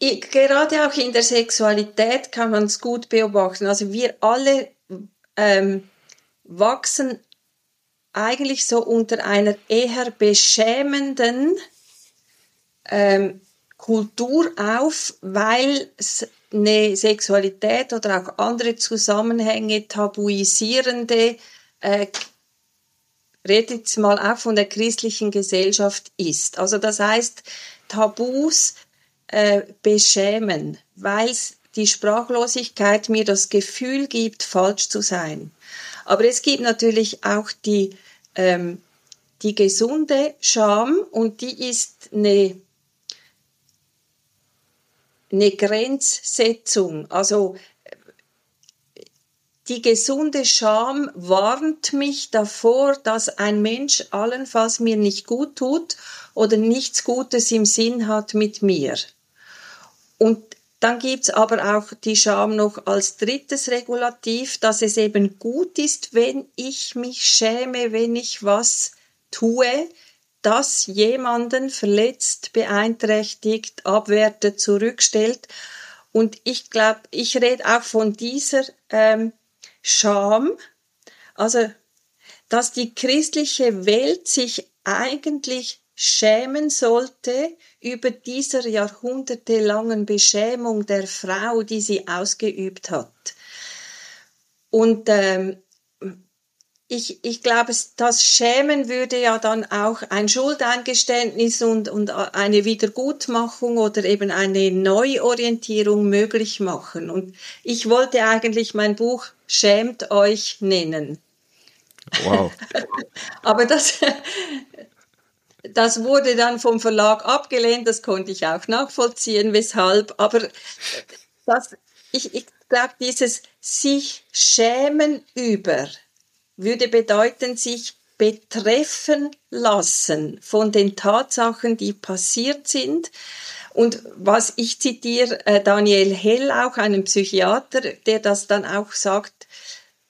gerade auch in der Sexualität kann man es gut beobachten. Also wir alle ähm, wachsen eigentlich so unter einer eher beschämenden ähm, Kultur auf, weil eine Sexualität oder auch andere Zusammenhänge tabuisierende, äh, jetzt mal auch von der christlichen Gesellschaft ist. Also das heißt, Tabus äh, beschämen, weil die Sprachlosigkeit mir das Gefühl gibt, falsch zu sein. Aber es gibt natürlich auch die, ähm, die gesunde Scham und die ist eine eine Grenzsetzung. Also die gesunde Scham warnt mich davor, dass ein Mensch allenfalls mir nicht gut tut oder nichts Gutes im Sinn hat mit mir. Und dann gibt's aber auch die Scham noch als drittes Regulativ, dass es eben gut ist, wenn ich mich schäme, wenn ich was tue, das jemanden verletzt, beeinträchtigt, abwertet, zurückstellt. Und ich glaube, ich rede auch von dieser ähm, Scham, also dass die christliche Welt sich eigentlich schämen sollte über dieser jahrhundertelangen Beschämung der Frau, die sie ausgeübt hat. Und ähm, ich, ich glaube, das Schämen würde ja dann auch ein Schuldeingeständnis und, und eine Wiedergutmachung oder eben eine Neuorientierung möglich machen. Und ich wollte eigentlich mein Buch Schämt euch nennen. Wow. <laughs> Aber das, das wurde dann vom Verlag abgelehnt, das konnte ich auch nachvollziehen, weshalb. Aber das, ich, ich glaube, dieses sich schämen über würde bedeuten, sich betreffen lassen von den Tatsachen, die passiert sind. Und was ich zitiere äh, Daniel Hell auch, einen Psychiater, der das dann auch sagt,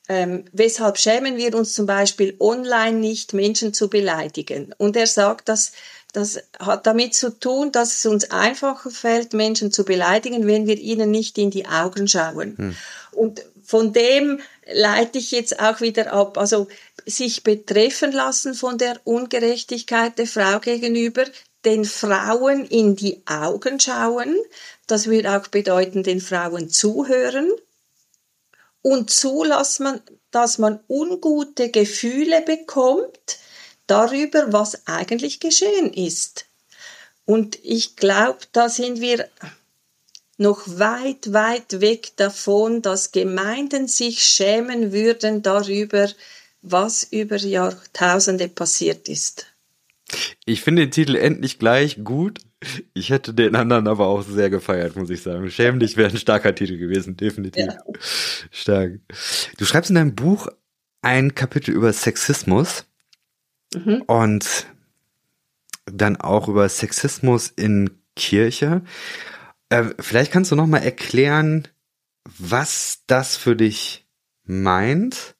ähm, weshalb schämen wir uns zum Beispiel online nicht, Menschen zu beleidigen? Und er sagt, dass das hat damit zu tun, dass es uns einfacher fällt, Menschen zu beleidigen, wenn wir ihnen nicht in die Augen schauen. Hm. Und von dem leite ich jetzt auch wieder ab. Also sich betreffen lassen von der Ungerechtigkeit der Frau gegenüber, den Frauen in die Augen schauen. Das würde auch bedeuten, den Frauen zuhören und zulassen, dass man ungute Gefühle bekommt darüber, was eigentlich geschehen ist. Und ich glaube, da sind wir noch weit, weit weg davon, dass Gemeinden sich schämen würden darüber, was über Jahrtausende passiert ist. Ich finde den Titel endlich gleich gut. Ich hätte den anderen aber auch sehr gefeiert, muss ich sagen. Schäm dich wäre ein starker Titel gewesen, definitiv. Ja. Stark. Du schreibst in deinem Buch ein Kapitel über Sexismus mhm. und dann auch über Sexismus in Kirche. Äh, vielleicht kannst du noch mal erklären, was das für dich meint.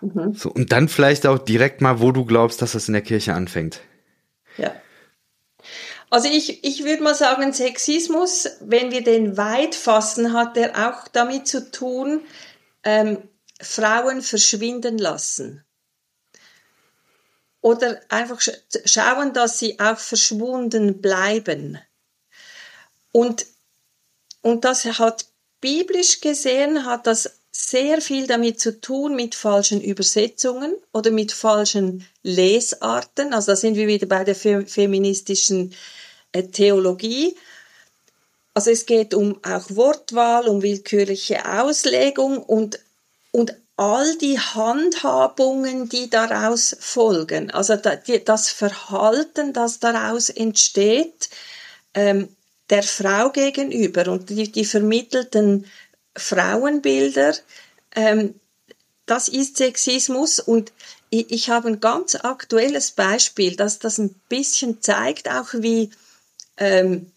Mhm. So, und dann vielleicht auch direkt mal, wo du glaubst, dass das in der Kirche anfängt. Ja. Also ich, ich würde mal sagen, Sexismus, wenn wir den weit fassen, hat er auch damit zu tun, ähm, Frauen verschwinden lassen. Oder einfach schauen, dass sie auch verschwunden bleiben. Und, und das hat biblisch gesehen, hat das sehr viel damit zu tun mit falschen Übersetzungen oder mit falschen Lesarten. Also da sind wir wieder bei der feministischen äh, Theologie. Also es geht um auch Wortwahl, um willkürliche Auslegung und, und all die Handhabungen, die daraus folgen. Also das Verhalten, das daraus entsteht, ähm, der Frau gegenüber und die, die vermittelten Frauenbilder, ähm, das ist Sexismus und ich, ich habe ein ganz aktuelles Beispiel, dass das ein bisschen zeigt, auch wie, ähm,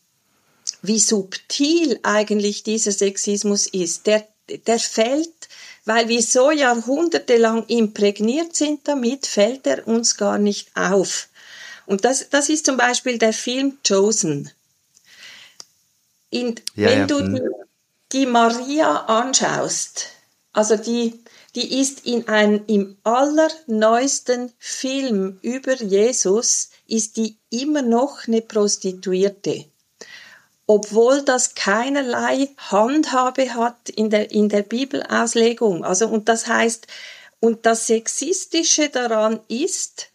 wie subtil eigentlich dieser Sexismus ist. Der, der fällt, weil wir so jahrhundertelang imprägniert sind damit, fällt er uns gar nicht auf. Und das, das ist zum Beispiel der Film Chosen. In, ja, wenn ja. du die, die, Maria anschaust, also die, die ist in einem, im allerneuesten Film über Jesus, ist die immer noch eine Prostituierte. Obwohl das keinerlei Handhabe hat in der, in der Bibelauslegung. Also, und das heißt, und das Sexistische daran ist,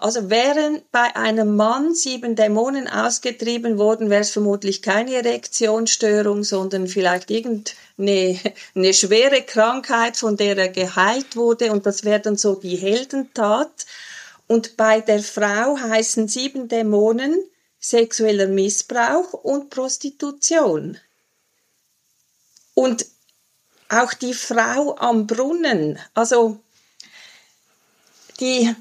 also wären bei einem Mann sieben Dämonen ausgetrieben worden, wäre es vermutlich keine Erektionsstörung, sondern vielleicht irgendeine eine schwere Krankheit, von der er geheilt wurde und das wäre dann so die Heldentat. Und bei der Frau heißen sieben Dämonen sexueller Missbrauch und Prostitution. Und auch die Frau am Brunnen, also die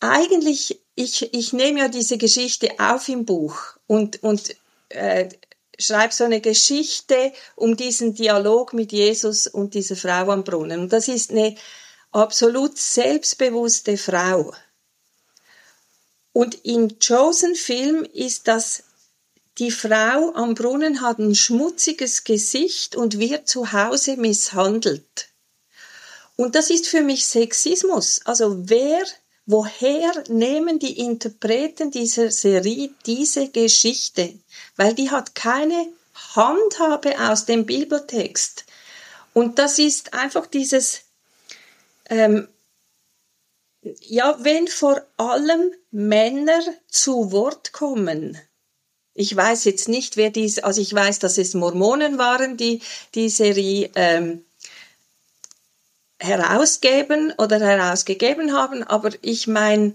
eigentlich, ich, ich nehme ja diese Geschichte auf im Buch und, und äh, schreibe so eine Geschichte um diesen Dialog mit Jesus und dieser Frau am Brunnen. Und das ist eine absolut selbstbewusste Frau. Und im Chosen-Film ist das, die Frau am Brunnen hat ein schmutziges Gesicht und wird zu Hause misshandelt. Und das ist für mich Sexismus. Also wer woher nehmen die Interpreten dieser Serie diese Geschichte? Weil die hat keine Handhabe aus dem Bibeltext. Und das ist einfach dieses, ähm, ja, wenn vor allem Männer zu Wort kommen, ich weiß jetzt nicht, wer dies, also ich weiß, dass es Mormonen waren, die die Serie ähm, herausgeben oder herausgegeben haben, aber ich meine,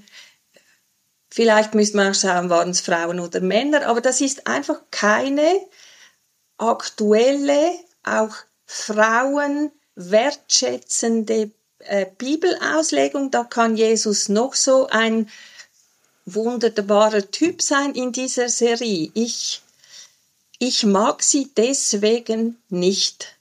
vielleicht müsste man auch schauen, waren es Frauen oder Männer, aber das ist einfach keine aktuelle, auch Frauen wertschätzende äh, Bibelauslegung. Da kann Jesus noch so ein wunderbarer Typ sein in dieser Serie. Ich, ich mag sie deswegen nicht.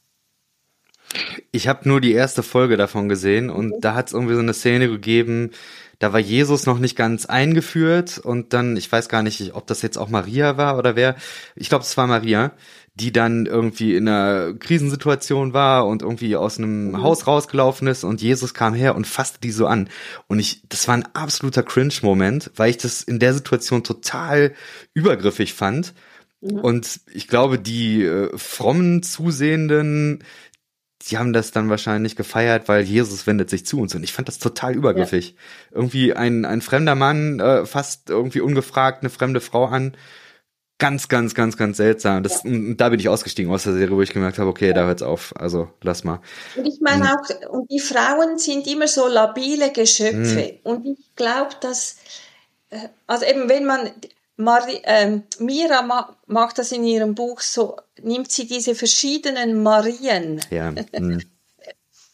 Ich habe nur die erste Folge davon gesehen und da hat es irgendwie so eine Szene gegeben, da war Jesus noch nicht ganz eingeführt und dann, ich weiß gar nicht, ob das jetzt auch Maria war oder wer, ich glaube, es war Maria, die dann irgendwie in einer Krisensituation war und irgendwie aus einem mhm. Haus rausgelaufen ist und Jesus kam her und fasste die so an. Und ich, das war ein absoluter Cringe-Moment, weil ich das in der Situation total übergriffig fand. Und ich glaube, die äh, frommen Zusehenden, die haben das dann wahrscheinlich gefeiert, weil Jesus wendet sich zu uns. Und ich fand das total übergriffig. Ja. Irgendwie ein, ein fremder Mann äh, fasst irgendwie ungefragt eine fremde Frau an. ganz, ganz, ganz, ganz seltsam. Das, ja. Da bin ich ausgestiegen aus der Serie, wo ich gemerkt habe, okay, da hört's auf. Also lass mal. Und ich meine mhm. auch, und die Frauen sind immer so labile Geschöpfe. Mhm. Und ich glaube, dass, äh, also eben wenn man, Mari, äh, Mira ma, macht das in ihrem Buch so, nimmt sie diese verschiedenen Marien. Ja. Mhm. <laughs>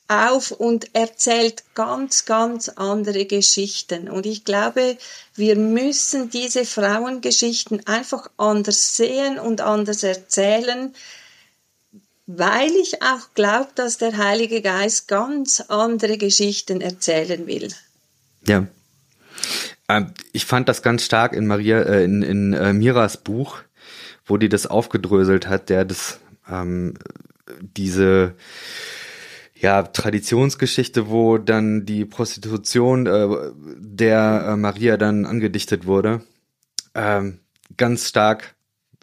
auf und erzählt ganz, ganz andere Geschichten. Und ich glaube, wir müssen diese Frauengeschichten einfach anders sehen und anders erzählen, weil ich auch glaube, dass der Heilige Geist ganz andere Geschichten erzählen will. Ja. Ähm, ich fand das ganz stark in Maria, äh, in, in äh, Miras Buch, wo die das aufgedröselt hat, der das, ähm, diese, ja, Traditionsgeschichte, wo dann die Prostitution äh, der äh, Maria dann angedichtet wurde. Ähm, ganz stark.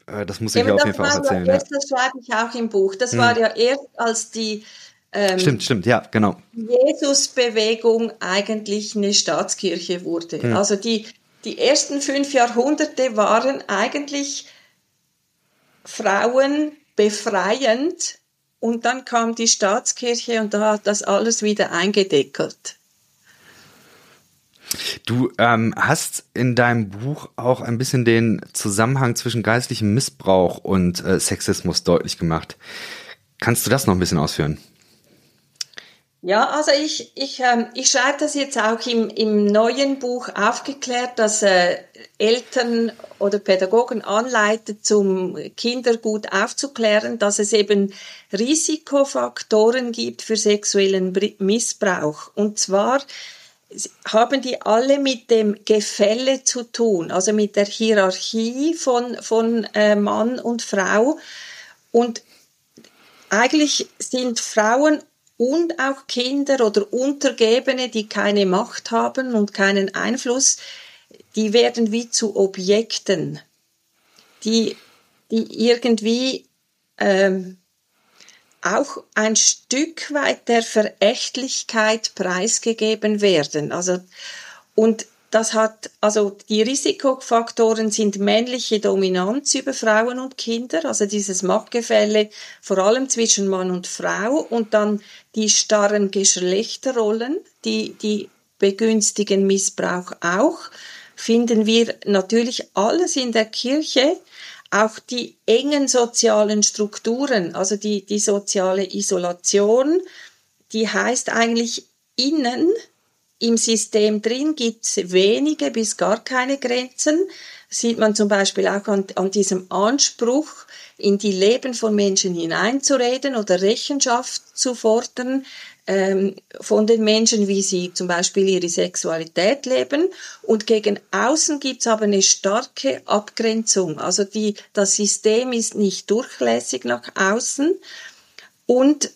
Äh, das muss ich ja, auf jeden Fall auch erzählen. Ja erst, Das schreibe ich auch im Buch. Das hm. war ja erst als die ähm, stimmt, stimmt, ja, genau. Jesusbewegung eigentlich eine Staatskirche wurde. Hm. Also die, die ersten fünf Jahrhunderte waren eigentlich Frauen befreiend und dann kam die Staatskirche und da hat das alles wieder eingedeckelt. Du ähm, hast in deinem Buch auch ein bisschen den Zusammenhang zwischen geistlichem Missbrauch und äh, Sexismus deutlich gemacht. Kannst du das noch ein bisschen ausführen? Ja, also ich, ich, ähm, ich schreibe das jetzt auch im, im neuen Buch aufgeklärt, dass äh, Eltern oder Pädagogen anleiten, zum Kinder gut aufzuklären, dass es eben Risikofaktoren gibt für sexuellen Missbrauch. Und zwar haben die alle mit dem Gefälle zu tun, also mit der Hierarchie von, von äh, Mann und Frau. Und eigentlich sind Frauen und auch Kinder oder Untergebene, die keine Macht haben und keinen Einfluss, die werden wie zu Objekten, die, die irgendwie ähm, auch ein Stück weit der Verächtlichkeit preisgegeben werden. Also, und das hat, also die Risikofaktoren sind männliche Dominanz über Frauen und Kinder, also dieses Machtgefälle vor allem zwischen Mann und Frau und dann die starren Geschlechterrollen, die, die begünstigen Missbrauch auch, finden wir natürlich alles in der Kirche, auch die engen sozialen Strukturen, also die, die soziale Isolation, die heißt eigentlich innen im System drin gibt es wenige bis gar keine Grenzen. Sieht man zum Beispiel auch an, an diesem Anspruch, in die Leben von Menschen hineinzureden oder Rechenschaft zu fordern ähm, von den Menschen, wie sie zum Beispiel ihre Sexualität leben. Und gegen außen gibt es aber eine starke Abgrenzung. Also die, das System ist nicht durchlässig nach außen. Und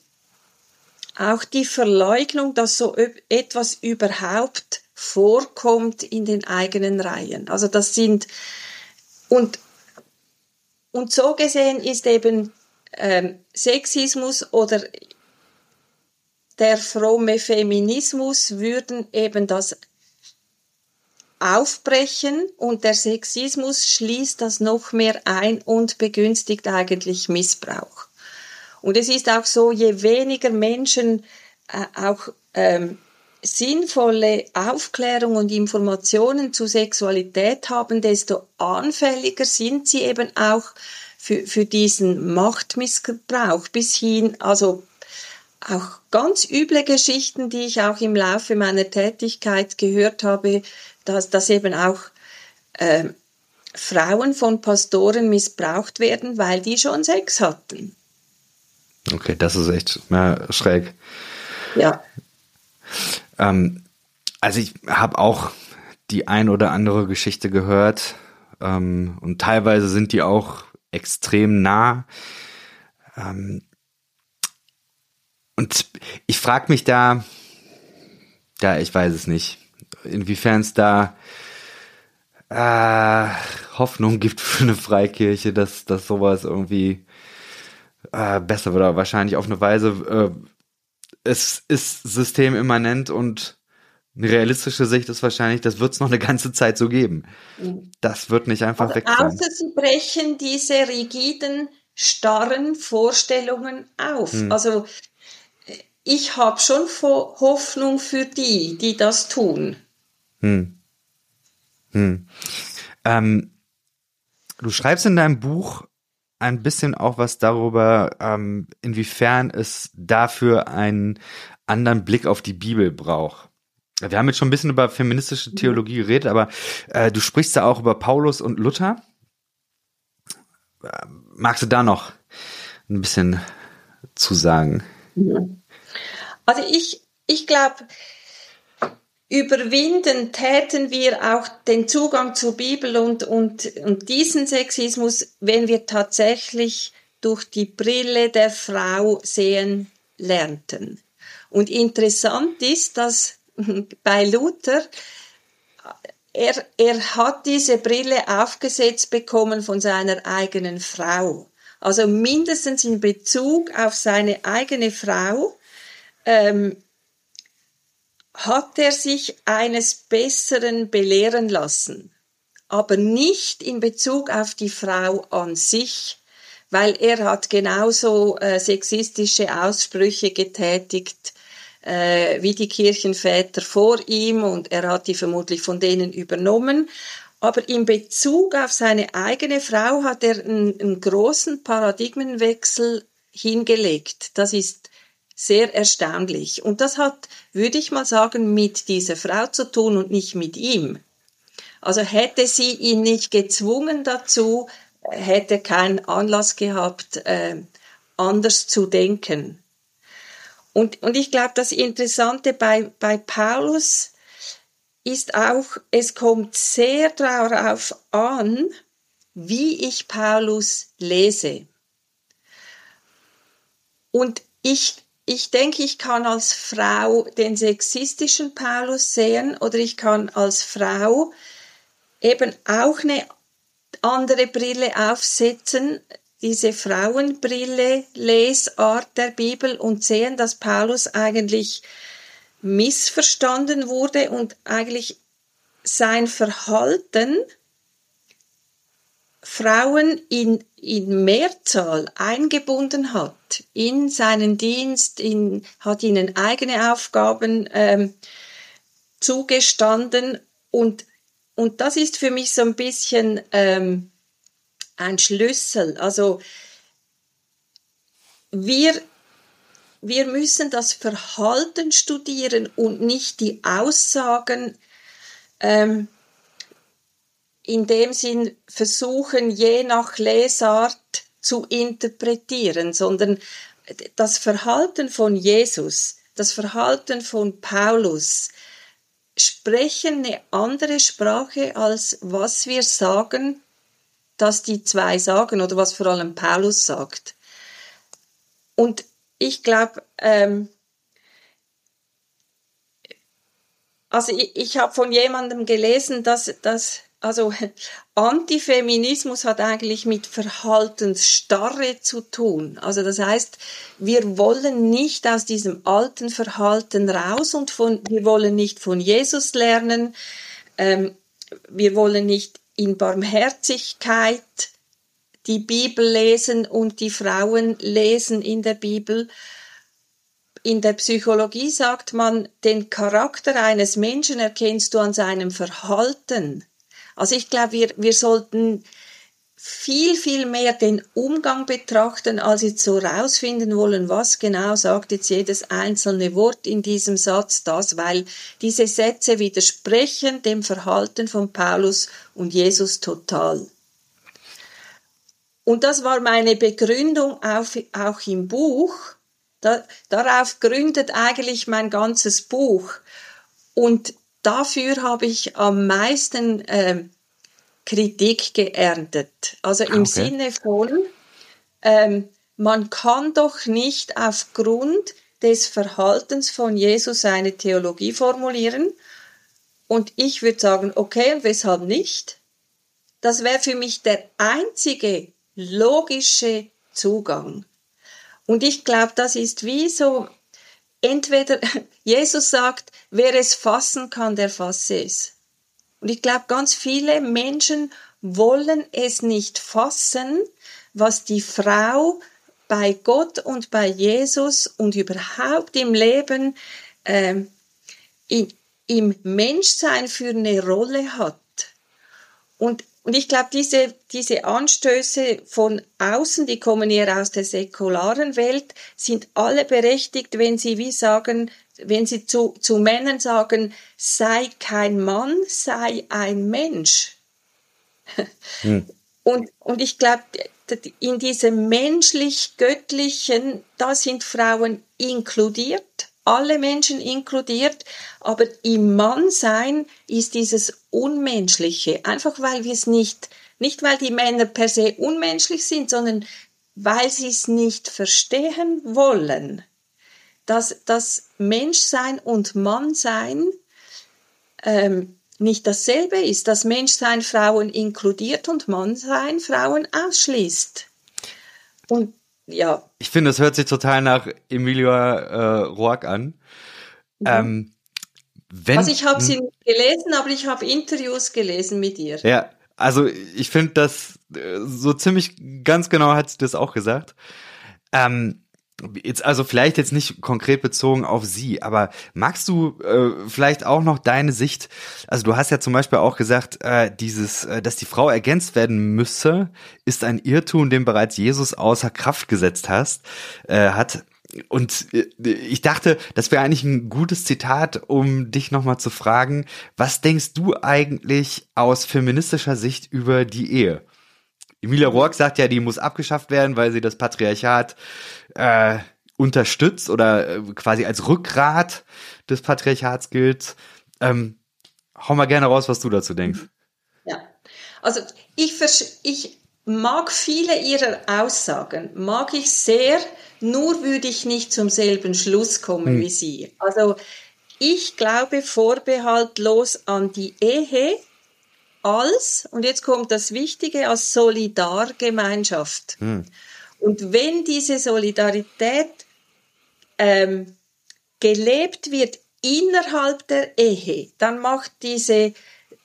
auch die Verleugnung, dass so etwas überhaupt vorkommt in den eigenen Reihen. Also das sind und und so gesehen ist eben ähm, Sexismus oder der fromme Feminismus würden eben das aufbrechen und der Sexismus schließt das noch mehr ein und begünstigt eigentlich Missbrauch. Und es ist auch so, je weniger Menschen äh, auch ähm, sinnvolle Aufklärung und Informationen zu Sexualität haben, desto anfälliger sind sie eben auch für, für diesen Machtmissbrauch bis hin, also auch ganz üble Geschichten, die ich auch im Laufe meiner Tätigkeit gehört habe, dass, dass eben auch äh, Frauen von Pastoren missbraucht werden, weil die schon Sex hatten. Okay, das ist echt ja, schräg. Ja. Ähm, also ich habe auch die ein oder andere Geschichte gehört ähm, und teilweise sind die auch extrem nah. Ähm, und ich frage mich da, ja, ich weiß es nicht, inwiefern es da äh, Hoffnung gibt für eine Freikirche, dass, dass sowas irgendwie äh, besser oder wahrscheinlich auf eine Weise, äh, es ist systemimmanent und Eine realistische Sicht ist wahrscheinlich, das wird es noch eine ganze Zeit so geben. Das wird nicht einfach weg sein. Außer sie brechen diese rigiden, starren Vorstellungen auf. Hm. Also ich habe schon Hoffnung für die, die das tun. Hm. Hm. Ähm, du schreibst in deinem Buch ein bisschen auch was darüber, ähm, inwiefern es dafür einen anderen Blick auf die Bibel braucht. Wir haben jetzt schon ein bisschen über feministische Theologie geredet, aber äh, du sprichst da auch über Paulus und Luther. Äh, magst du da noch ein bisschen zu sagen? Also ich, ich glaube, überwinden täten wir auch den Zugang zur Bibel und, und, und diesen Sexismus, wenn wir tatsächlich durch die Brille der Frau sehen lernten. Und interessant ist, dass <laughs> bei Luther, er, er hat diese Brille aufgesetzt bekommen von seiner eigenen Frau. Also mindestens in Bezug auf seine eigene Frau ähm, hat er sich eines Besseren belehren lassen, aber nicht in Bezug auf die Frau an sich, weil er hat genauso äh, sexistische Aussprüche getätigt äh, wie die Kirchenväter vor ihm und er hat die vermutlich von denen übernommen. Aber in Bezug auf seine eigene Frau hat er einen, einen großen Paradigmenwechsel hingelegt. Das ist sehr erstaunlich. Und das hat, würde ich mal sagen, mit dieser Frau zu tun und nicht mit ihm. Also hätte sie ihn nicht gezwungen dazu, hätte keinen Anlass gehabt, äh, anders zu denken. Und, und ich glaube, das Interessante bei, bei Paulus ist auch, es kommt sehr darauf an, wie ich Paulus lese. Und ich ich denke, ich kann als Frau den sexistischen Paulus sehen oder ich kann als Frau eben auch eine andere Brille aufsetzen, diese Frauenbrille, Lesart der Bibel und sehen, dass Paulus eigentlich missverstanden wurde und eigentlich sein Verhalten Frauen in, in Mehrzahl eingebunden hat in seinen Dienst, in, hat ihnen eigene Aufgaben ähm, zugestanden und, und das ist für mich so ein bisschen ähm, ein Schlüssel. Also wir, wir müssen das Verhalten studieren und nicht die Aussagen ähm, in dem Sinn versuchen, je nach Lesart zu interpretieren, sondern das Verhalten von Jesus, das Verhalten von Paulus sprechen eine andere Sprache als was wir sagen, dass die zwei sagen oder was vor allem Paulus sagt. Und ich glaube, ähm, also ich, ich habe von jemandem gelesen, dass, dass also Antifeminismus hat eigentlich mit Verhaltensstarre zu tun. Also das heißt, wir wollen nicht aus diesem alten Verhalten raus und von, wir wollen nicht von Jesus lernen. Ähm, wir wollen nicht in Barmherzigkeit die Bibel lesen und die Frauen lesen in der Bibel. In der Psychologie sagt man, den Charakter eines Menschen erkennst du an seinem Verhalten. Also ich glaube, wir, wir sollten viel, viel mehr den Umgang betrachten, als jetzt so rausfinden wollen, was genau sagt jetzt jedes einzelne Wort in diesem Satz das, weil diese Sätze widersprechen dem Verhalten von Paulus und Jesus total. Und das war meine Begründung auf, auch im Buch. Da, darauf gründet eigentlich mein ganzes Buch. Und dafür habe ich am meisten äh, Kritik geerntet. Also im okay. Sinne von, ähm, man kann doch nicht aufgrund des Verhaltens von Jesus eine Theologie formulieren. Und ich würde sagen, okay, und weshalb nicht? Das wäre für mich der einzige logische Zugang. Und ich glaube, das ist wie so entweder, <laughs> Jesus sagt, wer es fassen kann, der fasse es. Und ich glaube, ganz viele Menschen wollen es nicht fassen, was die Frau bei Gott und bei Jesus und überhaupt im Leben äh, in, im Menschsein für eine Rolle hat. Und, und ich glaube, diese, diese Anstöße von außen, die kommen eher aus der säkularen Welt, sind alle berechtigt, wenn sie wie sagen, wenn sie zu, zu Männern sagen, sei kein Mann, sei ein Mensch. <laughs> Hm. Und, und ich glaube, in diesem menschlich-göttlichen, da sind Frauen inkludiert, alle Menschen inkludiert, aber im Mannsein ist dieses Unmenschliche, einfach weil wir es nicht, nicht weil die Männer per se unmenschlich sind, sondern weil sie es nicht verstehen wollen, dass das Menschsein und Mannsein ähm, nicht dasselbe ist, dass Menschsein Frauen inkludiert und Mannsein Frauen ausschließt. Und ja. Ich finde, das hört sich total nach Emilia äh, Roark an. Mhm. Ähm, wenn, also ich habe sie nicht gelesen, aber ich habe Interviews gelesen mit ihr. Ja, also ich finde das äh, so ziemlich ganz genau hat sie das auch gesagt. Ähm, Jetzt also vielleicht jetzt nicht konkret bezogen auf sie, aber magst du äh, vielleicht auch noch deine Sicht? Also du hast ja zum Beispiel auch gesagt, äh, dieses, äh, dass die Frau ergänzt werden müsse, ist ein Irrtum, den bereits Jesus außer Kraft gesetzt hast, äh, hat. Und äh, ich dachte, das wäre eigentlich ein gutes Zitat, um dich nochmal zu fragen, was denkst du eigentlich aus feministischer Sicht über die Ehe? Emilia Rourke sagt ja, die muss abgeschafft werden, weil sie das Patriarchat äh, unterstützt oder äh, quasi als Rückgrat des Patriarchats gilt. Ähm, hau mal gerne raus, was du dazu denkst. Ja, also ich, ich mag viele ihrer Aussagen, mag ich sehr, nur würde ich nicht zum selben Schluss kommen hm. wie sie. Also ich glaube vorbehaltlos an die Ehe als, und jetzt kommt das Wichtige, als Solidargemeinschaft. Hm. Und wenn diese Solidarität ähm, gelebt wird innerhalb der Ehe, dann macht diese,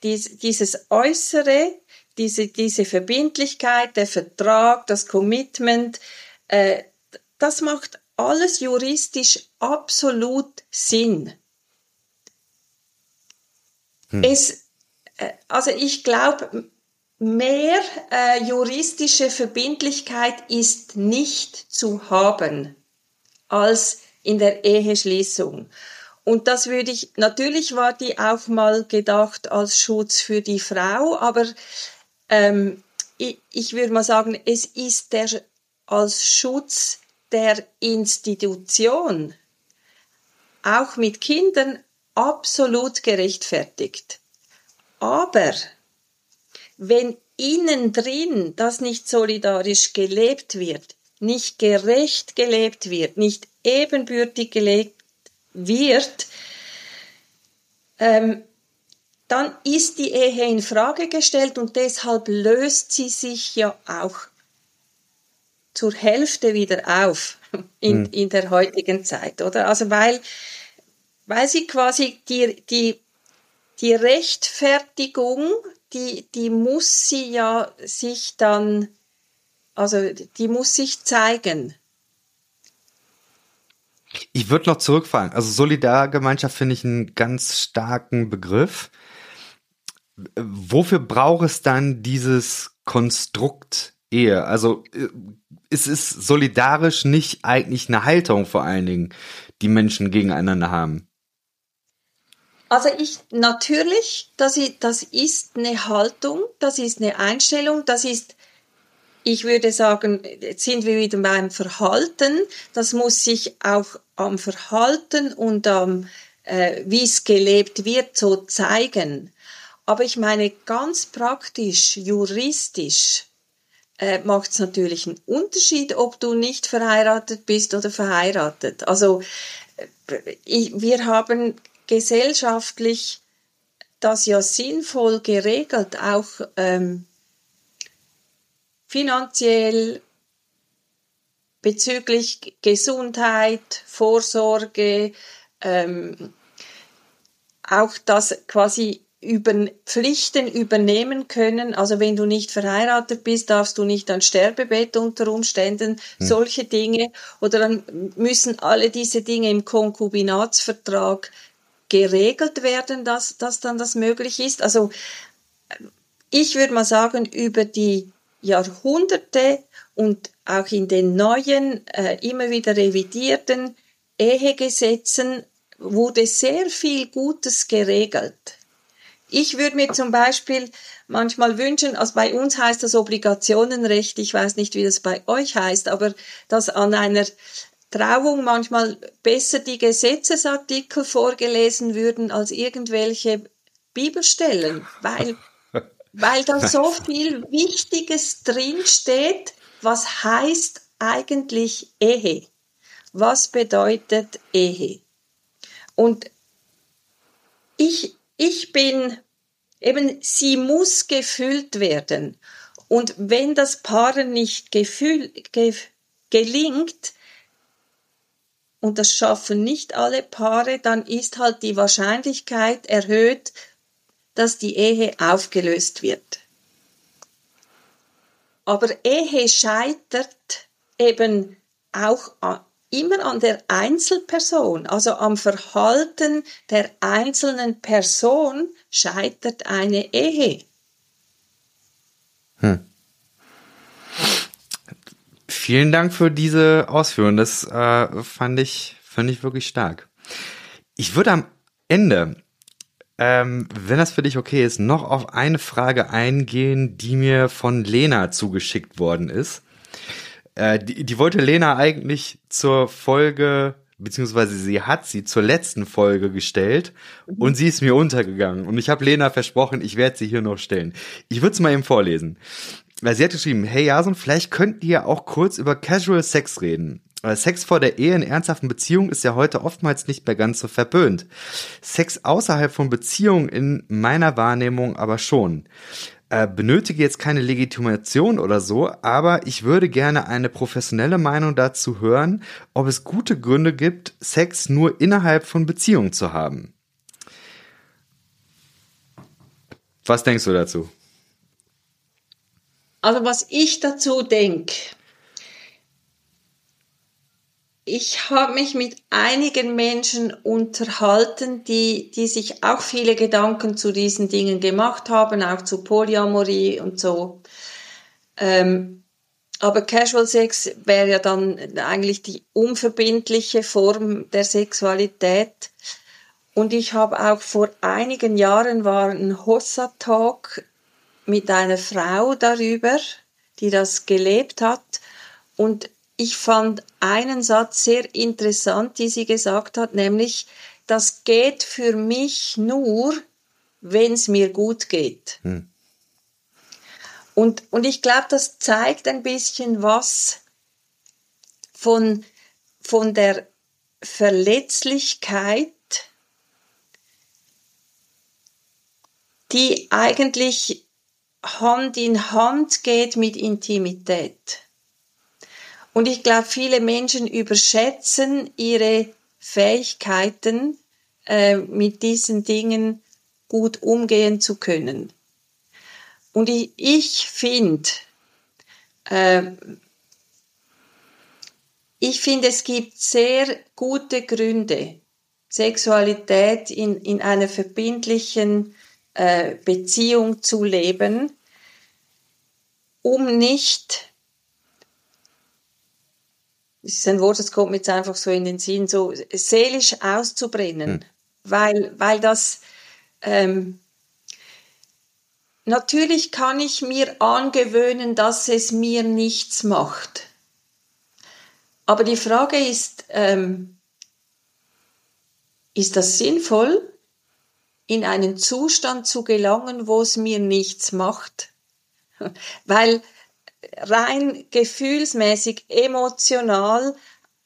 dies, dieses Äußere, diese, diese Verbindlichkeit, der Vertrag, das Commitment, äh, das macht alles juristisch absolut Sinn. Hm. Es, also ich glaube, mehr äh, juristische Verbindlichkeit ist nicht zu haben als in der Eheschließung. Und das würde ich, natürlich war die auch mal gedacht als Schutz für die Frau, aber ähm, ich, ich würde mal sagen, es ist der als Schutz der Institution auch mit Kindern absolut gerechtfertigt. Aber wenn innen drin das nicht solidarisch gelebt wird, nicht gerecht gelebt wird, nicht ebenbürtig gelebt wird, ähm, dann ist die Ehe in Frage gestellt und deshalb löst sie sich ja auch zur Hälfte wieder auf in, hm. in der heutigen Zeit, oder? Also weil, weil sie quasi die, die die Rechtfertigung, die, die muss sie ja sich dann, also die muss sich zeigen. Ich würde noch zurückfallen. Also Solidargemeinschaft finde ich einen ganz starken Begriff. Wofür braucht es dann dieses Konstrukt Ehe? Also ist es solidarisch nicht eigentlich eine Haltung vor allen Dingen, die Menschen gegeneinander haben? Also ich natürlich, das das ist eine Haltung, das ist eine Einstellung, das ist, ich würde sagen, jetzt sind wir wieder beim Verhalten. Das muss sich auch am Verhalten und am, äh, wie es gelebt wird, so zeigen. Aber ich meine, ganz praktisch, juristisch, äh, macht es natürlich einen Unterschied, ob du nicht verheiratet bist oder verheiratet. Also äh, ich, wir haben gesellschaftlich das ja sinnvoll geregelt, auch ähm, finanziell, bezüglich Gesundheit, Vorsorge, ähm, auch das quasi über Pflichten übernehmen können. Also wenn du nicht verheiratet bist, darfst du nicht ans Sterbebett unter Umständen, hm. solche Dinge. Oder dann müssen alle diese Dinge im Konkubinatsvertrag geregelt werden, dass, dass dann das möglich ist. Also ich würde mal sagen, über die Jahrhunderte und auch in den neuen, äh, immer wieder revidierten Ehegesetzen wurde sehr viel Gutes geregelt. Ich würde mir zum Beispiel manchmal wünschen, also bei uns heißt das Obligationenrecht, ich weiß nicht, wie das bei euch heißt, aber dass an einer Trauung manchmal besser die Gesetzesartikel vorgelesen würden als irgendwelche Bibelstellen, weil, <laughs> weil da so viel Wichtiges drinsteht, was heißt eigentlich Ehe? Was bedeutet Ehe? Und ich, ich bin eben, sie muss gefüllt werden. Und wenn das Paaren nicht gefühl, ge, gelingt, und das schaffen nicht alle Paare, dann ist halt die Wahrscheinlichkeit erhöht, dass die Ehe aufgelöst wird. Aber Ehe scheitert eben auch immer an der Einzelperson, also am Verhalten der einzelnen Person scheitert eine Ehe. Hm. Vielen Dank für diese Ausführung. Das äh, fand ich fand ich wirklich stark. Ich würde am Ende, ähm, wenn das für dich okay ist, noch auf eine Frage eingehen, die mir von Lena zugeschickt worden ist. Äh, die, die wollte Lena eigentlich zur Folge, beziehungsweise sie hat sie zur letzten Folge gestellt und sie ist mir untergegangen. Und ich habe Lena versprochen, ich werde sie hier noch stellen. Ich würde es mal eben vorlesen. Weil sie hat geschrieben, hey Jason, vielleicht könnt ihr auch kurz über Casual Sex reden. Sex vor der Ehe in ernsthaften Beziehungen ist ja heute oftmals nicht mehr ganz so verböhnt. Sex außerhalb von Beziehungen in meiner Wahrnehmung aber schon äh, benötige jetzt keine Legitimation oder so, aber ich würde gerne eine professionelle Meinung dazu hören, ob es gute Gründe gibt, Sex nur innerhalb von Beziehungen zu haben. Was denkst du dazu? Also was ich dazu denke, ich habe mich mit einigen Menschen unterhalten, die, die sich auch viele Gedanken zu diesen Dingen gemacht haben, auch zu Polyamorie und so. Ähm, aber Casual Sex wäre ja dann eigentlich die unverbindliche Form der Sexualität. Und ich habe auch vor einigen Jahren war ein Hossa Talk mit einer Frau darüber, die das gelebt hat. Und ich fand einen Satz sehr interessant, die sie gesagt hat, nämlich, das geht für mich nur, wenn es mir gut geht. Hm. Und, und ich glaube, das zeigt ein bisschen was von, von der Verletzlichkeit, die eigentlich Hand in Hand geht mit Intimität. Und ich glaube, viele Menschen überschätzen ihre Fähigkeiten, äh, mit diesen Dingen gut umgehen zu können. Und ich, ich finde, äh, ich finde, es gibt sehr gute Gründe, Sexualität in, in einer verbindlichen äh, Beziehung zu leben, um nicht das ist ein Wort, das kommt mir jetzt einfach so in den Sinn, so seelisch auszubrennen, hm. weil, weil das, ähm, natürlich kann ich mir angewöhnen, dass es mir nichts macht. Aber die Frage ist, ähm, ist das sinnvoll, in einen Zustand zu gelangen, wo es mir nichts macht? <laughs> Weil rein gefühlsmäßig, emotional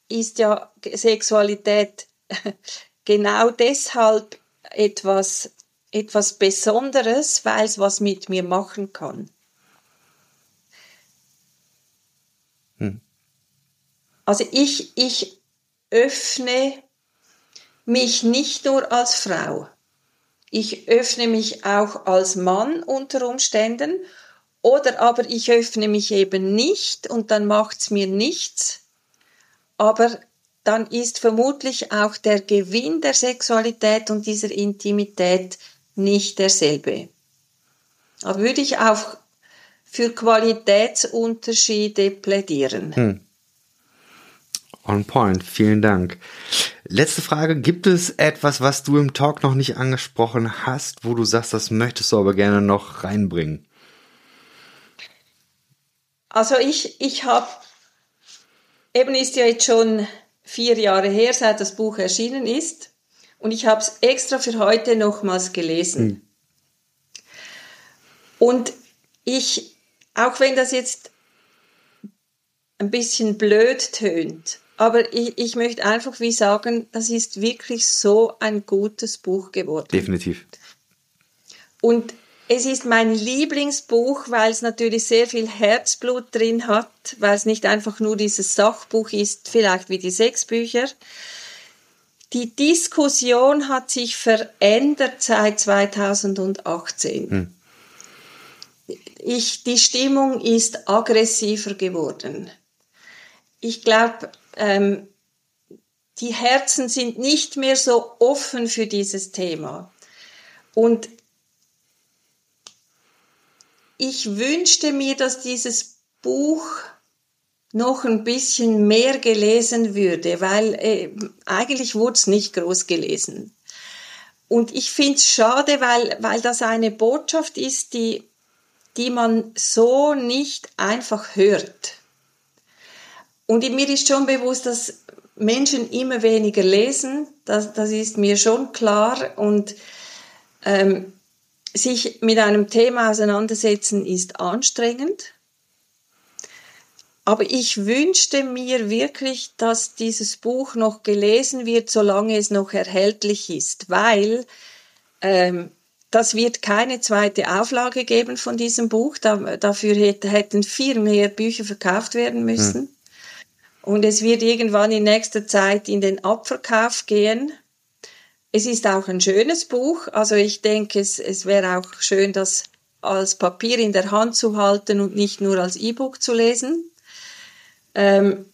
ist ja Sexualität <laughs> genau deshalb etwas, etwas Besonderes, weil es was mit mir machen kann. Hm. Also ich, ich öffne mich nicht nur als Frau. Ich öffne mich auch als Mann unter Umständen. Oder aber ich öffne mich eben nicht und dann macht's mir nichts. Aber dann ist vermutlich auch der Gewinn der Sexualität und dieser Intimität nicht derselbe. Aber würde ich auch für Qualitätsunterschiede plädieren. Hm. On point, vielen Dank. Letzte Frage, gibt es etwas, was du im Talk noch nicht angesprochen hast, wo du sagst, das möchtest du aber gerne noch reinbringen? Also ich, ich habe, eben ist ja jetzt schon vier Jahre her, seit das Buch erschienen ist, und ich habe es extra für heute nochmals gelesen. Hm. Und ich, auch wenn das jetzt ein bisschen blöd tönt, aber ich, ich möchte einfach wie sagen, das ist wirklich so ein gutes Buch geworden. Definitiv. Und es ist mein Lieblingsbuch, weil es natürlich sehr viel Herzblut drin hat, weil es nicht einfach nur dieses Sachbuch ist, vielleicht wie die sechs Bücher. Die Diskussion hat sich verändert seit 2018. Hm. Ich, die Stimmung ist aggressiver geworden. Ich glaube, ähm, die Herzen sind nicht mehr so offen für dieses Thema. Und ich wünschte mir, dass dieses Buch noch ein bisschen mehr gelesen würde, weil äh, eigentlich wurde es nicht groß gelesen. Und ich finde es schade, weil, weil das eine Botschaft ist, die, die man so nicht einfach hört. Und mir ist schon bewusst, dass Menschen immer weniger lesen. Das, das ist mir schon klar. Und ähm, sich mit einem Thema auseinandersetzen ist anstrengend. Aber ich wünschte mir wirklich, dass dieses Buch noch gelesen wird, solange es noch erhältlich ist, weil ähm, das wird keine zweite Auflage geben von diesem Buch. Da, dafür hätten viel mehr Bücher verkauft werden müssen. Hm. Und es wird irgendwann in nächster Zeit in den Abverkauf gehen. Es ist auch ein schönes Buch. Also ich denke, es, es wäre auch schön, das als Papier in der Hand zu halten und nicht nur als E-Book zu lesen. Ähm,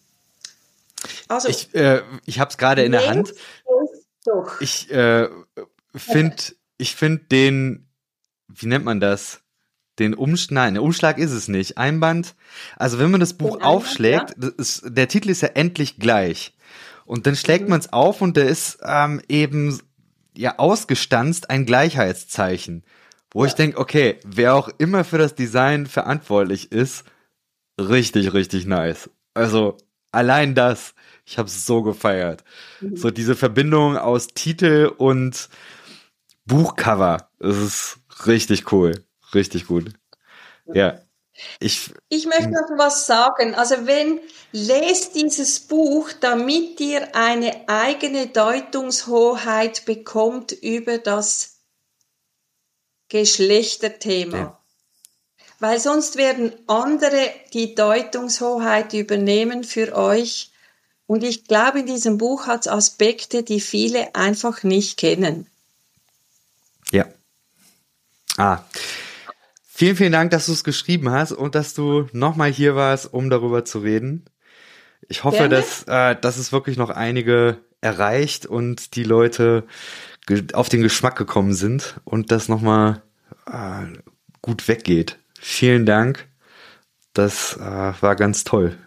also, ich äh, ich habe es gerade in der Hand. Ich äh, finde ich finde den, wie nennt man das? Den Umschlag, nein, der Umschlag ist es nicht. Einband. Also wenn man das Buch Einband, aufschlägt, ja. ist, der Titel ist ja endlich gleich. Und dann schlägt mhm. man es auf und der ist ähm, eben ja ausgestanzt ein Gleichheitszeichen. Wo ja. ich denke, okay, wer auch immer für das Design verantwortlich ist, richtig, richtig nice. Also allein das, ich habe es so gefeiert. Mhm. So diese Verbindung aus Titel und Buchcover, das ist richtig cool. Richtig gut. Ja. Ich, ich möchte noch was sagen. Also wenn, lest dieses Buch, damit ihr eine eigene Deutungshoheit bekommt über das Geschlechterthema. Ja. Weil sonst werden andere die Deutungshoheit übernehmen für euch. Und ich glaube, in diesem Buch hat es Aspekte, die viele einfach nicht kennen. Ja. Ah, Vielen, vielen Dank, dass du es geschrieben hast und dass du nochmal hier warst, um darüber zu reden. Ich hoffe, Gerne. dass, äh, dass es wirklich noch einige erreicht und die Leute auf den Geschmack gekommen sind und das nochmal äh, gut weggeht. Vielen Dank. Das äh, war ganz toll.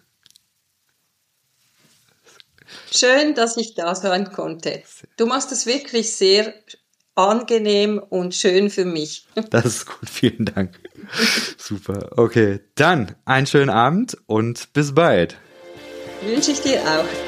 Schön, dass ich da sein konnte. Du machst es wirklich sehr angenehm und schön für mich. <laughs> Das ist gut, vielen Dank. Super. Okay, dann einen schönen Abend und bis bald. Wünsche ich dir auch.